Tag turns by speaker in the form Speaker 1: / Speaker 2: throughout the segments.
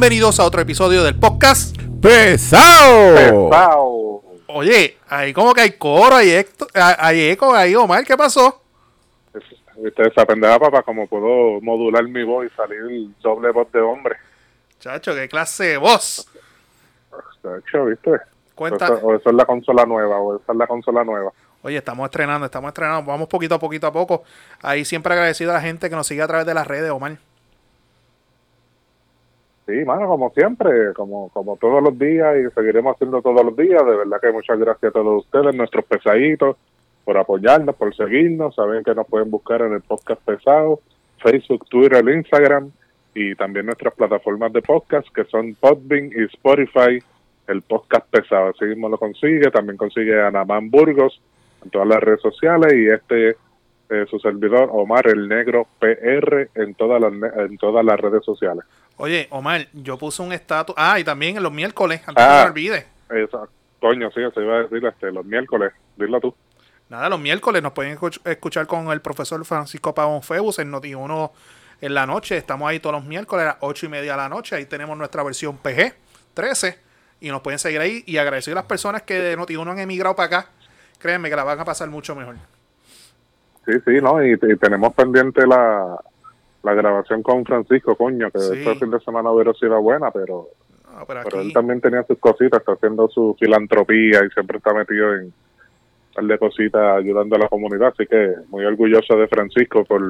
Speaker 1: Bienvenidos a otro episodio del podcast.
Speaker 2: ¡Pesado!
Speaker 3: Pesado.
Speaker 1: Oye, ahí como que hay coro, hay, eco, hay eco, ahí Omar, ¿qué pasó?
Speaker 3: Viste esa pendeja, papá, como puedo modular mi voz y salir doble voz de hombre.
Speaker 1: Chacho, qué clase de voz.
Speaker 3: De hecho, ¿viste?
Speaker 1: Cuenta.
Speaker 3: Eso, o eso es la consola nueva, o esa es la consola nueva.
Speaker 1: Oye, estamos estrenando, estamos estrenando. Vamos poquito a poquito a poco. Ahí siempre agradecido a la gente que nos sigue a través de las redes, Omar.
Speaker 3: Sí, mano, como siempre, como, como todos los días y seguiremos haciendo todos los días. De verdad que muchas gracias a todos ustedes, nuestros pesaditos, por apoyarnos, por seguirnos. Saben que nos pueden buscar en el podcast pesado, Facebook, Twitter, Instagram y también nuestras plataformas de podcast que son Podbean y Spotify. El podcast pesado, así mismo lo consigue. También consigue Anamán Burgos en todas las redes sociales y este eh, su servidor Omar el Negro PR en todas las en todas las redes sociales.
Speaker 1: Oye, Omar, yo puse un estatus. Ah, y también en los miércoles, antes
Speaker 3: Ah.
Speaker 1: que me olvide.
Speaker 3: Esa, coño, sí, se iba a decir este, los miércoles, dilo tú.
Speaker 1: Nada, los miércoles nos pueden escuch- escuchar con el profesor Francisco Pavón Febus en Noti1 en la noche. Estamos ahí todos los miércoles a las 8 y media de la noche. Ahí tenemos nuestra versión PG 13 y nos pueden seguir ahí. Y agradecer a las personas que de Noti1 han emigrado para acá. Créanme que la van a pasar mucho mejor.
Speaker 3: Sí, sí, ¿no? Y, y tenemos pendiente la, la grabación con Francisco, coño, que
Speaker 1: Sí.
Speaker 3: este fin de semana hubiera sido buena, pero,
Speaker 1: No, pero
Speaker 3: él también tenía sus cositas, está haciendo su filantropía y siempre está metido en par de cositas ayudando a la comunidad, así que muy orgulloso de Francisco por,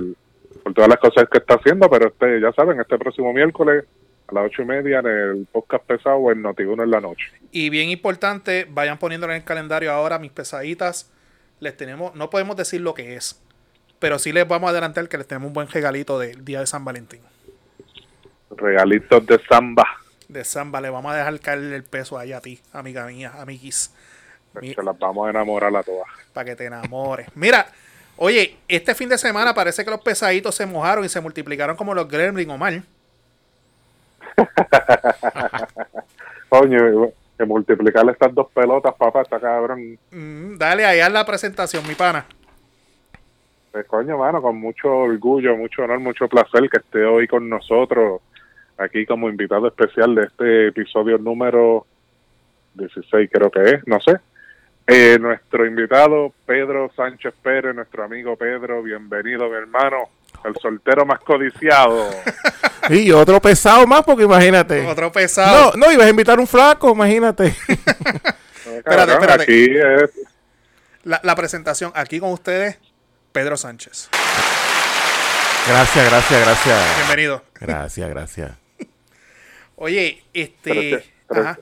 Speaker 3: por todas las cosas que está haciendo, pero este ya saben, este próximo miércoles a las ocho y media en el podcast pesado o en Noti1 en la noche.
Speaker 1: y bien importante, vayan poniéndolo en el calendario ahora, mis pesaditas. Les tenemos, no podemos decir lo que es, pero sí les vamos a adelantar que les tenemos un buen regalito del día de San Valentín.
Speaker 3: Regalitos de samba.
Speaker 1: de Samba. Le vamos a dejar caer el peso ahí a ti, amiga mía, amiguis. Mi-
Speaker 3: Se las vamos a enamorar a todas.
Speaker 1: Para que te enamores. Mira, oye, este fin de semana parece que los pesaditos se mojaron y se multiplicaron como los Gremlin Omar.
Speaker 3: Coño, que multiplicarle estas dos pelotas, papá, está cabrón.
Speaker 1: Mm, dale ahí a la presentación, mi pana.
Speaker 3: Pues, coño, mano, con mucho orgullo, mucho honor, mucho placer que esté hoy con nosotros aquí como invitado especial de este episodio número 16, creo que es, no sé. Eh, nuestro invitado, Pedro Sánchez Pérez, nuestro amigo Pedro, bienvenido, mi hermano, el soltero más codiciado.
Speaker 2: Y otro pesado más, porque imagínate.
Speaker 1: Otro pesado.
Speaker 2: No, no, ibas a invitar un flaco, imagínate.
Speaker 1: Espérate, espérate.
Speaker 3: Aquí es
Speaker 1: La, la presentación aquí con ustedes, Pedro Sánchez.
Speaker 2: gracias, gracias, gracias.
Speaker 1: Bienvenido.
Speaker 2: Gracias, gracias.
Speaker 1: Oye,
Speaker 3: Pero
Speaker 1: este.
Speaker 3: que- pero
Speaker 1: Ajá.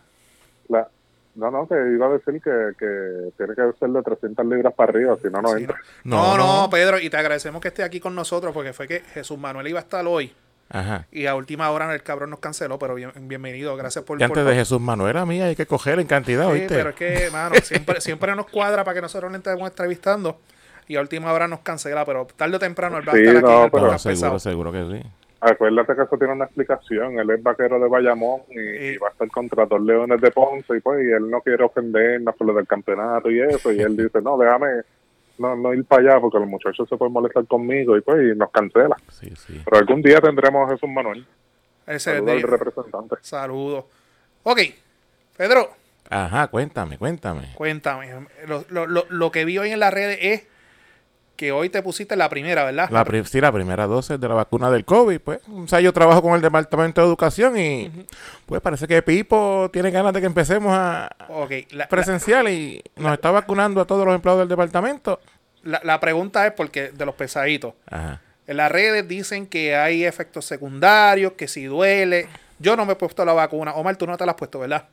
Speaker 3: la- no, no, que iba a decir que, que tiene que ser de 300 libras para arriba, si no, no
Speaker 1: Sí,
Speaker 3: entra.
Speaker 1: no, no,
Speaker 2: No, no.
Speaker 1: Pedro, y te agradecemos que esté aquí con nosotros porque fue que Jesús Manuel iba a estar hoy.
Speaker 2: Ajá.
Speaker 1: Y a última hora el cabrón nos canceló, pero bien- bienvenido, gracias por...
Speaker 2: Y antes
Speaker 1: por-
Speaker 2: de Jesús Manuel, a mí hay que coger en cantidad,
Speaker 1: Sí,
Speaker 2: ¿oíste?
Speaker 1: pero es que, mano, siempre, siempre nos cuadra para que nosotros le estemos entrevistando y a última hora nos cancela, pero tarde o temprano él va a
Speaker 3: Sí,
Speaker 1: estar aquí
Speaker 3: no,
Speaker 1: en el
Speaker 3: pero-
Speaker 2: No, seguro,
Speaker 1: pesado.
Speaker 2: seguro que sí.
Speaker 3: Acuérdate que eso tiene una explicación. Él es vaquero de Bayamón y, y va a estar contra dos leones de Ponce y pues y él no quiere ofendernos por lo del campeonato y eso. Y él dice, no, déjame no, no ir para allá porque los muchachos se pueden molestar conmigo y pues y nos cancela.
Speaker 2: Sí, sí.
Speaker 3: Pero algún día tendremos a Jesús Manuel.
Speaker 1: Ese
Speaker 3: Saludos al
Speaker 1: de-
Speaker 3: representante.
Speaker 1: Saludos. Ok, Pedro,
Speaker 2: Ajá, cuéntame, cuéntame.
Speaker 1: cuéntame. Lo, lo- lo- lo que vi hoy en las redes es que hoy te pusiste la primera, ¿verdad?
Speaker 2: La, pri- sí, la primera dosis de la vacuna del COVID, pues. O sea, yo trabajo con el Departamento de Educación y pues parece que Pipo tiene ganas de que empecemos a
Speaker 1: Ok, la,
Speaker 2: presencial y nos está vacunando a todos los empleados del departamento.
Speaker 1: la- la pregunta es porque de los pesaditos.
Speaker 2: Ajá.
Speaker 1: En las redes dicen que hay efectos secundarios, que si duele. Yo no me he puesto la vacuna. Omar, tú no te la has puesto, ¿verdad?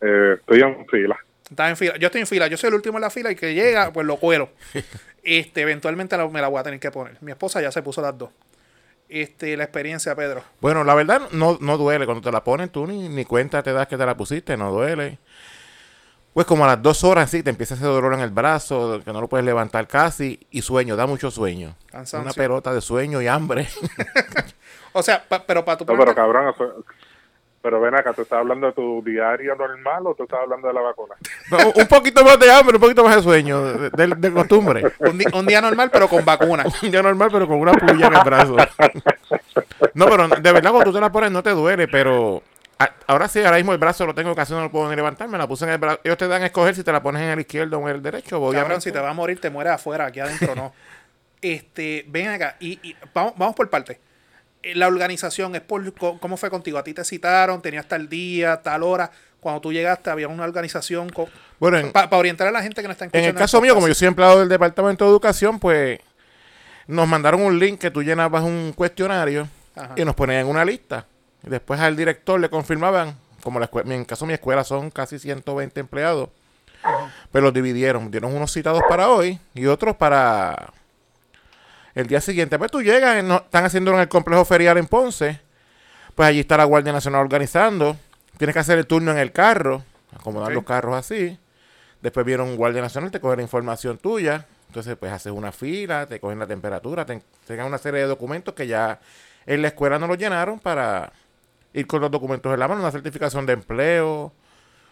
Speaker 3: Eh, estoy en fila.
Speaker 1: Estás en fila. Yo estoy en fila. Yo soy el último en la fila y que llega, pues lo cuelo. Este, eventualmente la- me la voy a tener que poner. Mi esposa ya se puso las dos. Este, la experiencia, Pedro.
Speaker 2: Bueno, la verdad no, no duele. Cuando te la ponen tú ni, ni cuenta te das que te la pusiste, no duele. Pues como a las dos horas sí te empieza ese dolor en el brazo, que no lo puedes levantar casi, y sueño, da mucho sueño.
Speaker 1: Cansancio.
Speaker 2: Una pelota de sueño y hambre.
Speaker 1: O sea, pa- pero para tu
Speaker 3: No, pero cabrón, eso- pero ven acá, ¿tú estás hablando de tu diario normal o tú estás hablando de la vacuna?
Speaker 2: No, un poquito más de hambre, un poquito más de sueño, de, de- de costumbre.
Speaker 1: un, di- un día normal, pero con vacuna.
Speaker 2: Un día normal, pero con una puya en el brazo. No, pero de verdad cuando tú te la pones no te duele, pero a- ahora sí, ahora mismo el brazo lo tengo casi no lo puedo ni levantar, me la puse en el brazo. Ellos te dan a escoger si te la pones en el izquierdo o en el derecho.
Speaker 1: Cabrón, si te vas a morir, te mueres afuera, aquí adentro no. Este, ven acá, y, y vamos, vamos por parte. Eh, La organización es por cómo fue contigo. A ti te citaron, tenías tal día, tal hora. Cuando tú llegaste, había una organización
Speaker 2: Bueno, en,
Speaker 1: para orientar a la gente que no está
Speaker 2: en
Speaker 1: escuchando.
Speaker 2: el caso mío, como yo soy empleado del Departamento de Educación, pues nos mandaron un link que tú llenabas un cuestionario
Speaker 1: Ajá.
Speaker 2: y nos ponían en una lista. Y después al director le confirmaban, como la escue- en el caso de mi escuela son casi 120 empleados, pero los dividieron. Dieron unos citados para hoy y otros para el día siguiente. Pues tú llegas, no- están haciéndolo en el complejo ferial en Ponce, pues allí está la Guardia Nacional organizando. Tienes que hacer el turno en el carro, acomodar los carros así. Después vieron un Guardia Nacional, te cogen la información tuya. Entonces, pues haces una fila, te cogen la temperatura, te dan una serie de documentos que ya en la escuela no los llenaron para ir con los documentos en la mano, una certificación de empleo,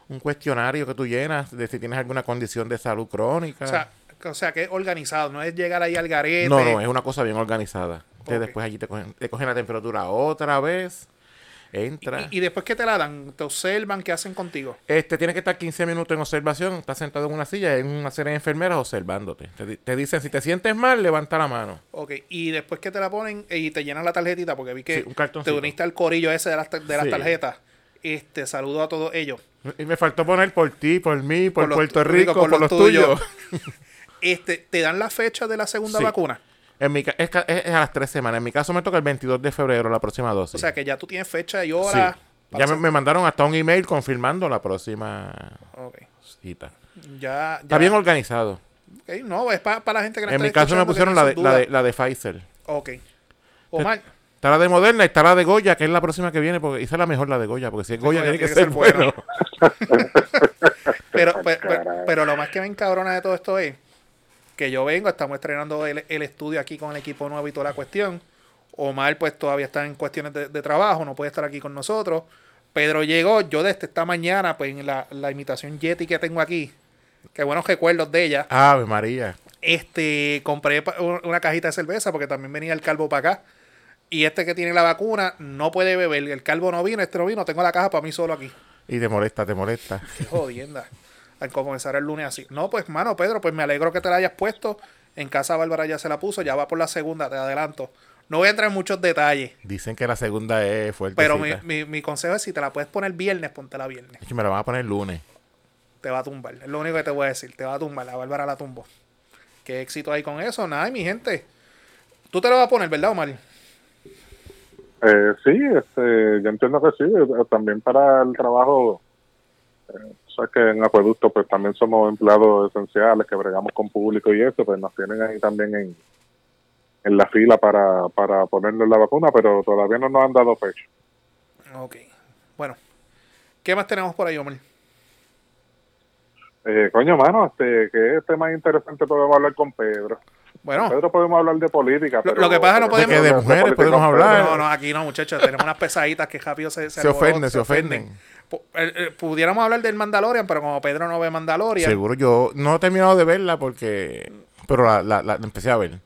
Speaker 2: un cuestionario que tú llenas de si tienes alguna condición de salud crónica.
Speaker 1: O sea, o sea, que es organizado, no es llegar ahí al garete.
Speaker 2: no, no, es una cosa bien organizada. Entonces,
Speaker 1: Ok.
Speaker 2: después allí te cogen, te cogen la temperatura otra vez, entra.
Speaker 1: y, y después que te la dan, te observan, ¿qué hacen contigo?
Speaker 2: Este, tienes que estar 15 minutos en observación, estás sentado en una silla, hay una serie de enfermeras observándote. Te, te dicen, si te sientes mal, levanta la mano.
Speaker 1: Ok, y después que te la ponen eh, y te llenan la tarjetita, porque vi que
Speaker 2: Sí, un
Speaker 1: te uniste al corillo ese de las, de las
Speaker 2: Sí.
Speaker 1: tarjetas. Este, saludo a todos ellos.
Speaker 2: Y me faltó poner por ti, por mí, por, Puerto Rico, por, los tuyos.
Speaker 1: Este, te dan la fecha de la segunda
Speaker 2: Sí.
Speaker 1: vacuna.
Speaker 2: En mi es, es- es a las tres semanas. En mi caso me toca el 22 de febrero, la próxima dosis.
Speaker 1: O sea que ya tú tienes fecha y
Speaker 2: Sí.
Speaker 1: hora.
Speaker 2: Ya
Speaker 1: para
Speaker 2: me, me mandaron hasta un email confirmando la próxima cita.
Speaker 1: Ya, ya.
Speaker 2: Está bien organizado.
Speaker 1: Ok, No, es para la gente que no
Speaker 2: En
Speaker 1: está
Speaker 2: mi caso me pusieron la de, la, de, la de Pfizer.
Speaker 1: Ok. Omar,
Speaker 2: Está la de Moderna y está la de Goya, que es la próxima que viene, porque esa es la mejor la de Goya, porque si es Goya
Speaker 1: Goya
Speaker 2: tiene que
Speaker 1: tiene que
Speaker 2: ser
Speaker 1: ser
Speaker 2: bueno.
Speaker 1: pero, pero, pero, pero lo más que me encabrona de todo esto es que yo vengo, estamos estrenando el, el estudio aquí con el equipo nuevo y toda la cuestión. Omar pues todavía está en cuestiones de, de trabajo, no puede estar aquí con nosotros. Pedro llegó, yo desde esta mañana, pues en la, la imitación Yeti que tengo aquí, que buenos recuerdos de ella,
Speaker 2: Ave María.
Speaker 1: este compré una cajita de cerveza porque también venía el calvo para acá. Y este que tiene la vacuna no puede beber. El calvo no vino, este no vino, tengo la caja para mí solo aquí.
Speaker 2: Y te molesta, te molesta.
Speaker 1: Qué jodienda. Al comenzar el lunes así. No, pues, mano, Pedro, pues me alegro que te la hayas puesto. En casa Bárbara ya se la puso, ya va por la segunda, te adelanto. No voy a entrar en muchos detalles,
Speaker 2: Dicen que la segunda es fuerte.
Speaker 1: pero mi, mi, mi consejo es si te la puedes poner viernes, póntela viernes.
Speaker 2: Me la van a poner el lunes.
Speaker 1: Te va a tumbar. Es lo único que te voy a decir. Te va a tumbar. La Bárbara la tumbó. Qué éxito hay con eso. Nada, mi gente. Tú te lo vas a poner, ¿verdad, Omar?
Speaker 3: Eh, sí, este, yo entiendo que sí. eh, También para el trabajo, eh, o sea que en Acueducto pues también somos empleados esenciales que bregamos con público y eso, pues nos tienen ahí también en, en la fila para, para ponerle la vacuna, pero todavía no nos han dado fecha.
Speaker 1: Ok. Bueno. ¿Qué más tenemos por ahí, Omar?
Speaker 3: Eh, coño, mano, este, ¿qué tema interesante podemos hablar con Pedro?
Speaker 1: Bueno,
Speaker 3: Pedro podemos hablar de política.
Speaker 1: Lo-
Speaker 3: pero-
Speaker 1: lo que pasa no podemos-
Speaker 2: De que de mujeres podemos hablar.
Speaker 1: no, no, aquí no, muchachos. Tenemos unas pesaditas que rápido se,
Speaker 2: ofenden, se ofenden.
Speaker 1: Pudiéramos hablar del Mandalorian, pero como Pedro no ve Mandalorian,
Speaker 2: Seguro yo no he terminado de verla porque... Pero la, la, la empecé a ver.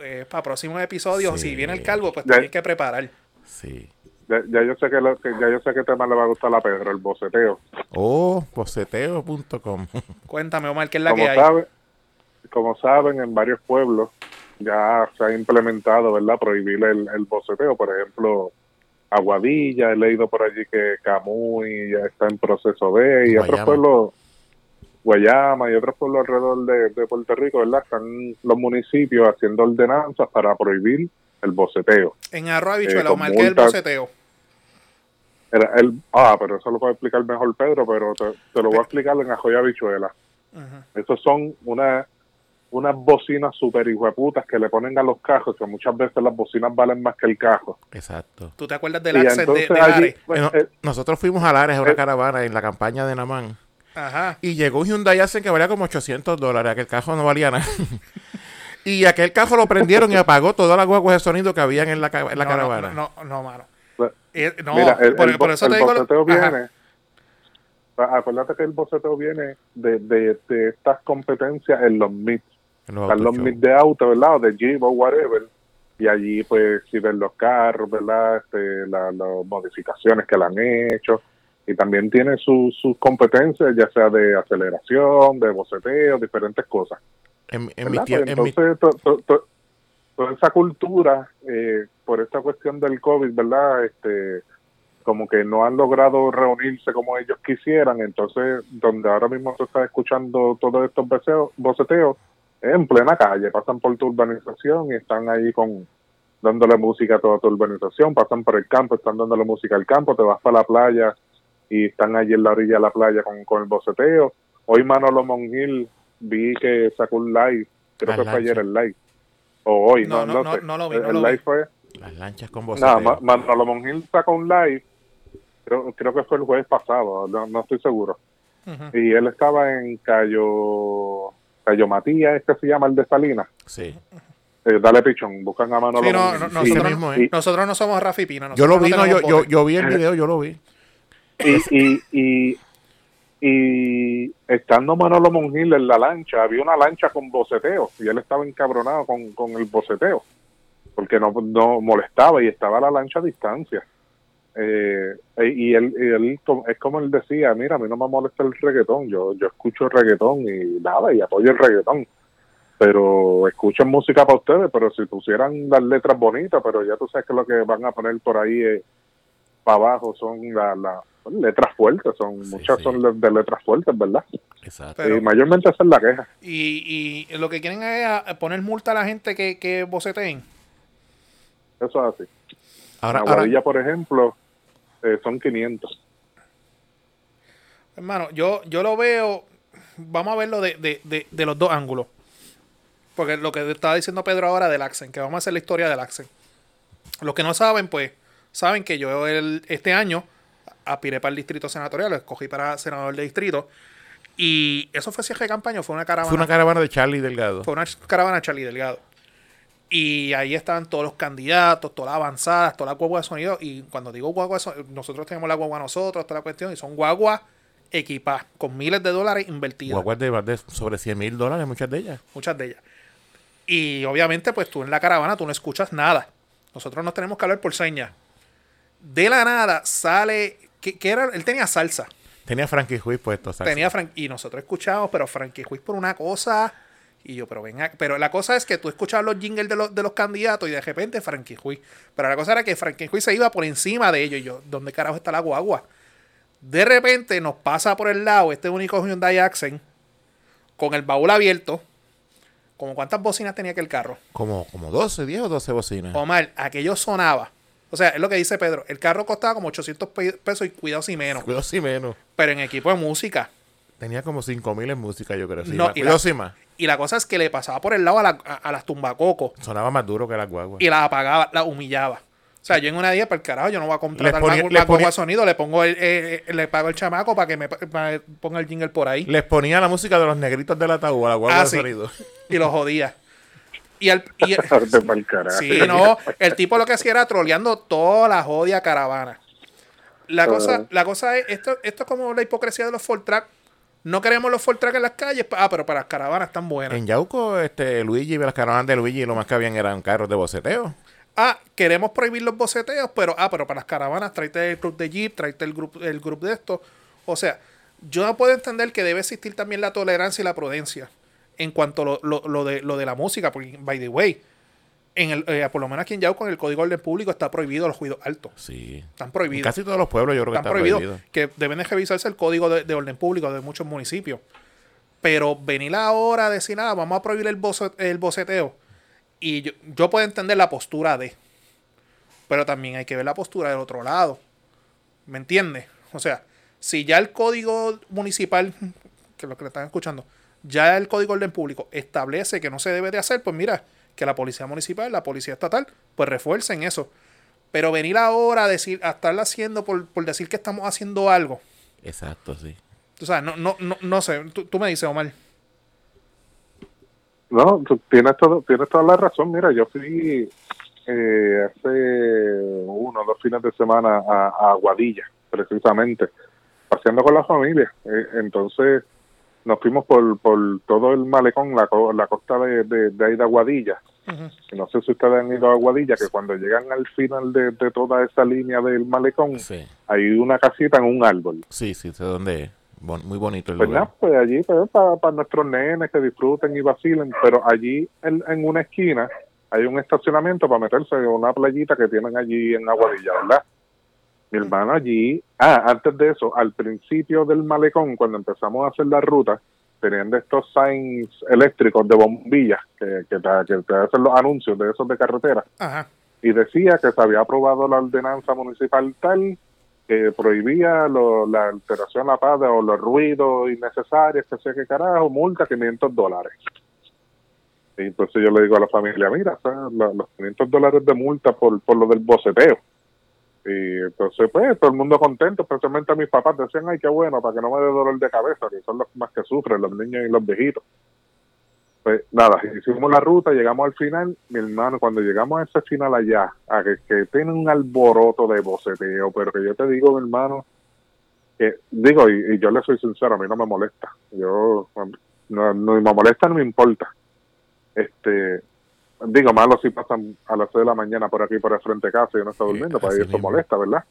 Speaker 1: eh, para próximos episodios,
Speaker 2: Sí.
Speaker 1: si viene el calvo, pues tienes que preparar.
Speaker 2: Sí.
Speaker 3: Ya, ya yo sé que, lo- que- ya yo sé qué tema le va a gustar a Pedro, el boceteo.
Speaker 2: Oh, boceteo.com.
Speaker 1: Cuéntame, Omar, ¿qué es la
Speaker 3: como
Speaker 1: que hay?
Speaker 3: sabe, como saben, en varios pueblos ya se ha implementado, ¿verdad? Prohibir el, el boceteo. Por ejemplo, Aguadilla, he leído por allí que Camuy ya está en proceso de, y otros pueblos, Guayama y otros pueblos alrededor de, de Puerto Rico, ¿verdad? Están los municipios haciendo ordenanzas para prohibir el boceteo.
Speaker 1: En arroz habichuela,
Speaker 3: Eh, con
Speaker 1: Omar, ¿qué es el boceteo?
Speaker 3: Era el, ah, pero eso lo puede explicar mejor Pedro, pero te, te lo voy a explicar en Ajoya Bichuela.
Speaker 1: Ujú.
Speaker 3: Esos son una, unas bocinas super hijueputas que le ponen a los cajos, que muchas veces las bocinas valen más que el cajo.
Speaker 2: Exacto.
Speaker 1: ¿Tú te acuerdas del
Speaker 3: Y
Speaker 1: accent de, de
Speaker 3: allí,
Speaker 1: Lares?
Speaker 3: pues, eh,
Speaker 2: nosotros fuimos a Lares a una
Speaker 3: eh,
Speaker 2: caravana en la campaña de Namán.
Speaker 1: Ajá.
Speaker 2: Y llegó un Hyundai Accent que valía como 800 dólares. Aquel cajo no valía nada. y aquel cajo lo prendieron y apagó todas las guaguas de sonido que habían en la, en la
Speaker 1: no,
Speaker 2: caravana.
Speaker 1: No, no, no, mano.
Speaker 3: pues,
Speaker 1: Eh, no,
Speaker 3: mira, el,
Speaker 1: por,
Speaker 3: el
Speaker 1: por
Speaker 3: bo-
Speaker 1: eso
Speaker 3: el
Speaker 1: te digo...
Speaker 3: viene... Acuérdate que el boceteo viene de, de, de estas competencias en los MIT.
Speaker 2: En los
Speaker 3: Están los
Speaker 2: autoshows.
Speaker 3: MIT de auto, ¿verdad? O de Jeep o whatever. y allí pues si ven los carros, ¿verdad? Este, la- las modificaciones que le han hecho y también tiene sus sus competencias, ya sea de aceleración, de boceteo, diferentes cosas.
Speaker 2: En, en mi
Speaker 3: Pues
Speaker 2: en mi-
Speaker 3: entonces, to- to- to- toda esa cultura, eh, por esta cuestión del COVID, ¿verdad? Este, como que no han logrado reunirse como ellos quisieran, entonces donde ahora mismo se está escuchando todos estos es en plena calle, pasan por tu urbanización y están ahí con dándole música a toda tu urbanización, pasan por el campo, están dándole música al campo, te vas para la playa y están allí en la orilla de la playa con, con el boceteo. Hoy Manolo Mongil vi que sacó un live, creo
Speaker 2: Las
Speaker 3: que fue ayer el live, o hoy,
Speaker 1: No,
Speaker 3: no,
Speaker 1: no,
Speaker 3: no,
Speaker 1: no,
Speaker 3: sé.
Speaker 1: no lo vi, no
Speaker 3: el
Speaker 1: lo
Speaker 3: live
Speaker 1: vi.
Speaker 3: fue
Speaker 2: las lanchas con
Speaker 3: Nada,
Speaker 2: boceteo.
Speaker 3: Ma- Manolo Mongil sacó un live, creo, creo que fue el jueves pasado, no, no estoy seguro. Y él estaba en Cayo, Cayo Matías, este se llama el de Salinas.
Speaker 2: Sí.
Speaker 3: Eh, dale pichón, buscan a Manolo
Speaker 1: Sí, no, no,
Speaker 2: mismo, ¿eh?
Speaker 1: nosotros no somos Rafi Pina.
Speaker 2: Yo lo vi, no, yo, yo, yo vi el video, yo lo vi.
Speaker 3: y, y, y, y estando Manolo Mongil en la lancha, había una lancha con boceteo y él estaba encabronado con, con el boceteo porque no, no molestaba y estaba la lancha a distancia. Eh, y él, y él es como él decía, mira, a mí no me molesta el reggaetón, yo, yo escucho reggaetón y nada, y apoyo el reggaetón. Pero escuchan música para ustedes, pero si pusieran las letras bonitas, pero ya tú sabes que lo que van a poner por ahí es para abajo son las letras fuertes, son
Speaker 2: Sí,
Speaker 3: muchas
Speaker 2: sí.
Speaker 3: son de, de letras fuertes, ¿verdad?
Speaker 2: Exacto.
Speaker 1: Pero-
Speaker 3: y mayormente esa es la queja.
Speaker 1: Y, y lo que quieren es a- poner multa a la gente que, que boceteen.
Speaker 3: Eso es así.
Speaker 2: Ahora,
Speaker 3: en
Speaker 2: ahora,
Speaker 3: por ejemplo, eh, son 500.
Speaker 1: Hermano, yo, yo lo veo. Vamos a verlo de, de, de, de los dos ángulos. Porque lo que estaba diciendo Pedro ahora del Accent, que vamos a hacer la historia del Accent. Los que no saben, pues, saben que yo el, este año aspiré para el distrito senatorial, lo escogí para senador de distrito. Y eso fue cierre de campaña, fue una caravana.
Speaker 2: fue una caravana de Charlie Delgado.
Speaker 1: Fue una caravana de Charlie Delgado. Y ahí estaban todos los candidatos, todas las avanzadas, todas las guaguas de sonido. Y cuando digo sonido, nosotros tenemos la guagua nosotros, toda la cuestión. Y son guaguas equipadas, con miles de dólares invertidos.
Speaker 2: Guaguas de, de sobre 100 mil dólares, muchas de ellas.
Speaker 1: Muchas de ellas. Y obviamente, pues tú en la caravana, tú no escuchas nada. Nosotros nos tenemos que hablar por señas. De la nada sale. ¿Qué, qué era? Él tenía salsa.
Speaker 2: Tenía Frankie Ruiz puesto. salsa.
Speaker 1: Tenía Fran- y nosotros escuchábamos, pero Frankie Ruiz por una cosa. Y yo, pero venga, pero la cosa es que tú escuchabas los jingles de los, de los candidatos y de repente Frankie Ruiz. Pero la cosa era que Frankie Ruiz se iba por encima de ellos. Y yo, ¿dónde carajo está la guagua? De repente nos pasa por el lado este único Hyundai Accent con el baúl abierto. ¿Como cuántas bocinas tenía que el carro?
Speaker 2: Como, como 12, 10 o 12 bocinas.
Speaker 1: Omar, aquello sonaba. O sea, es lo que dice Pedro. El carro costaba como 800 pe- pesos y cuidado si menos.
Speaker 2: Cuidado si menos.
Speaker 1: Pero en equipo de música.
Speaker 2: Tenía como 5 mil en música, yo creo. Sí,
Speaker 1: No,
Speaker 2: más.
Speaker 1: y la-
Speaker 2: si más.
Speaker 1: Y la cosa es que le pasaba por el lado a, la- a- a las tumbacocos
Speaker 2: Sonaba más duro que las guaguas.
Speaker 1: y las apagaba, las humillaba. O sea, yo en una día, para el carajo, yo no voy a contratar
Speaker 2: Les ponía-
Speaker 1: más guagua
Speaker 2: ponía-
Speaker 1: de sonido, le pongo el, eh, eh, le pago el chamaco para que me ponga el jingle por ahí.
Speaker 2: Les ponía la música de los negritos del ataúd a la guagua
Speaker 1: Ah,
Speaker 2: de
Speaker 1: sí.
Speaker 2: sonido.
Speaker 1: Y lo jodía. Y el, y el-. Sí, no, el tipo lo que hacía era troleando toda la jodia caravana. La cosa, la cosa es, esto, esto es como la hipocresía de los Ford Track. No queremos los Ford Track en las calles, ah, pero para las caravanas están buenas.
Speaker 2: En Yauco, este, Luigi, las caravanas de Luigi, lo más que habían eran carros de boceteo.
Speaker 1: Ah, queremos prohibir los boceteos, pero ah, pero para las caravanas tráete el club de Jeep, tráete el grupo el grupo de esto. O sea, yo no puedo entender que debe existir también la tolerancia y la prudencia en cuanto a lo, lo- lo de, lo de la música, porque, by the way, en el, eh, por lo menos aquí en Yauco, en el Código Orden Público está prohibido los ruidos altos.
Speaker 2: Sí.
Speaker 1: Están
Speaker 2: En
Speaker 1: prohibidos.
Speaker 2: casi todos los pueblos yo creo que
Speaker 1: Están
Speaker 2: está
Speaker 1: prohibidos.
Speaker 2: prohibido.
Speaker 1: Que deben de revisarse el Código de, de Orden Público de muchos municipios. Pero venir ahora a decir, nada, vamos a prohibir el, boce- el boceteo. Y yo, yo puedo entender la postura de. Pero también hay que ver la postura del otro lado. ¿Me entiendes? O sea, si ya el código municipal, que es lo que le están escuchando, ya el código de orden público establece que no se debe de hacer, pues mira, que la policía municipal, la policía estatal, pues refuercen eso. Pero venir ahora a decir, a estarla haciendo por, por decir que estamos haciendo algo.
Speaker 2: Exacto, sí.
Speaker 1: O sea, no, no, no, no sé. Tú, tú me dices, Omar.
Speaker 3: No, tú tienes, todo, tienes toda la razón. Mira, yo fui eh, hace uno o dos fines de semana a, a Aguadilla, precisamente, paseando con la familia. Eh, entonces nos fuimos por, por todo el malecón, la, co- la costa de, de, de ahí de Aguadilla, Y no sé si ustedes han ido a Aguadilla, que cuando llegan al final de, de toda esa línea del malecón,
Speaker 2: Sí,
Speaker 3: hay una casita en un árbol.
Speaker 2: sí, sí, sé dónde es. Bon- muy bonito el
Speaker 3: Pues
Speaker 2: lugar.
Speaker 3: nada, pues allí pues, para, nuestros nenes que disfruten y vacilen, pero allí en, en una esquina hay un estacionamiento para meterse en una playita que tienen allí en Aguadilla, ¿verdad? Mi hermano allí, ah, antes de eso, al principio del malecón, cuando empezamos a hacer la ruta, tenían de estos signs eléctricos de bombillas que, que, te, que te hacen los anuncios de esos de carretera
Speaker 1: Ajá.
Speaker 3: y decía que se había aprobado la ordenanza municipal tal que prohibía lo- la alteración a la paz o los ruidos innecesarios, que sé qué carajo, multa 500 dólares. Y entonces yo le digo a la familia, mira, o sea, los 500 dólares de multa por, por lo del boceteo. Y entonces, pues, todo el mundo contento, especialmente mis papás decían, ay, qué bueno, para que no me dé dolor de cabeza, que son los más que sufren, los niños y los viejitos. Pues nada, hicimos la ruta, llegamos al final, mi hermano, cuando llegamos a ese final allá, a que, tiene un alboroto de boceteo, pero que yo te digo, mi hermano, que digo, y, y yo le soy sincero, a mí no me molesta, yo, no, no me molesta, no me importa. Este, digo, malo si pasan a las 6 de la mañana por aquí, por el frente de casa, y yo no estoy
Speaker 2: Sí,
Speaker 3: durmiendo,
Speaker 2: así
Speaker 3: ahí eso molesta, ¿verdad?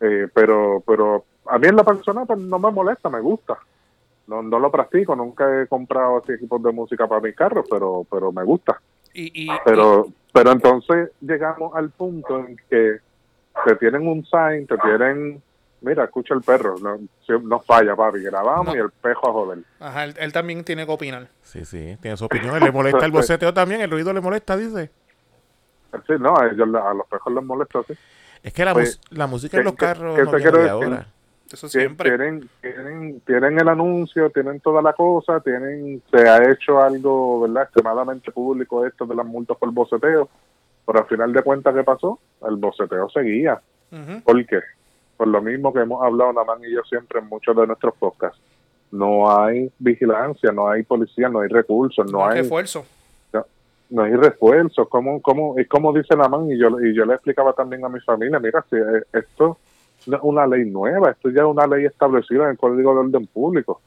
Speaker 3: Eh, pero pero a mí en la persona pues, no me molesta, me gusta. No, no lo practico, nunca he comprado así equipos de música para mis carros, pero pero me gusta.
Speaker 1: Y, y,
Speaker 3: Pero pero entonces llegamos al punto en que te tienen un sign, te tienen, mira, escucha el perro, no, no falla, papi, grabamos
Speaker 1: No.
Speaker 3: y el pejo a joder.
Speaker 1: ajá, él, él también tiene que opinar.
Speaker 2: Sí, sí, tiene su opinión. Le molesta el boceteo también, el ruido le molesta, dice.
Speaker 3: Sí, no, a, ellos, a los pejos les molesta así.
Speaker 2: Es que la,
Speaker 3: Pues,
Speaker 2: la música
Speaker 3: ¿qué-
Speaker 2: en los carros
Speaker 3: qué
Speaker 2: no
Speaker 3: te
Speaker 2: viene
Speaker 3: quiero
Speaker 2: de
Speaker 3: decir?
Speaker 2: ahora.
Speaker 1: Eso siempre.
Speaker 3: Tienen, tienen, tienen el anuncio, tienen toda la cosa, tienen, se ha hecho algo, ¿verdad? Extremadamente público esto de las multas por boceteo, pero al final de cuentas, ¿qué pasó? El boceteo seguía.
Speaker 1: Ujú.
Speaker 3: ¿Por qué? Por lo mismo que hemos hablado Namán y yo siempre en muchos de nuestros podcasts. No hay vigilancia, no hay policía, no hay recursos, no
Speaker 1: No
Speaker 3: hay,
Speaker 1: refuerzo.
Speaker 3: no hay refuerzos. ¿Cómo, cómo, es como dice Namán y yo, y yo le explicaba también a mi familia, mira, si eh, esto no es una ley nueva, esto ya es una ley establecida en el Código de Orden Público.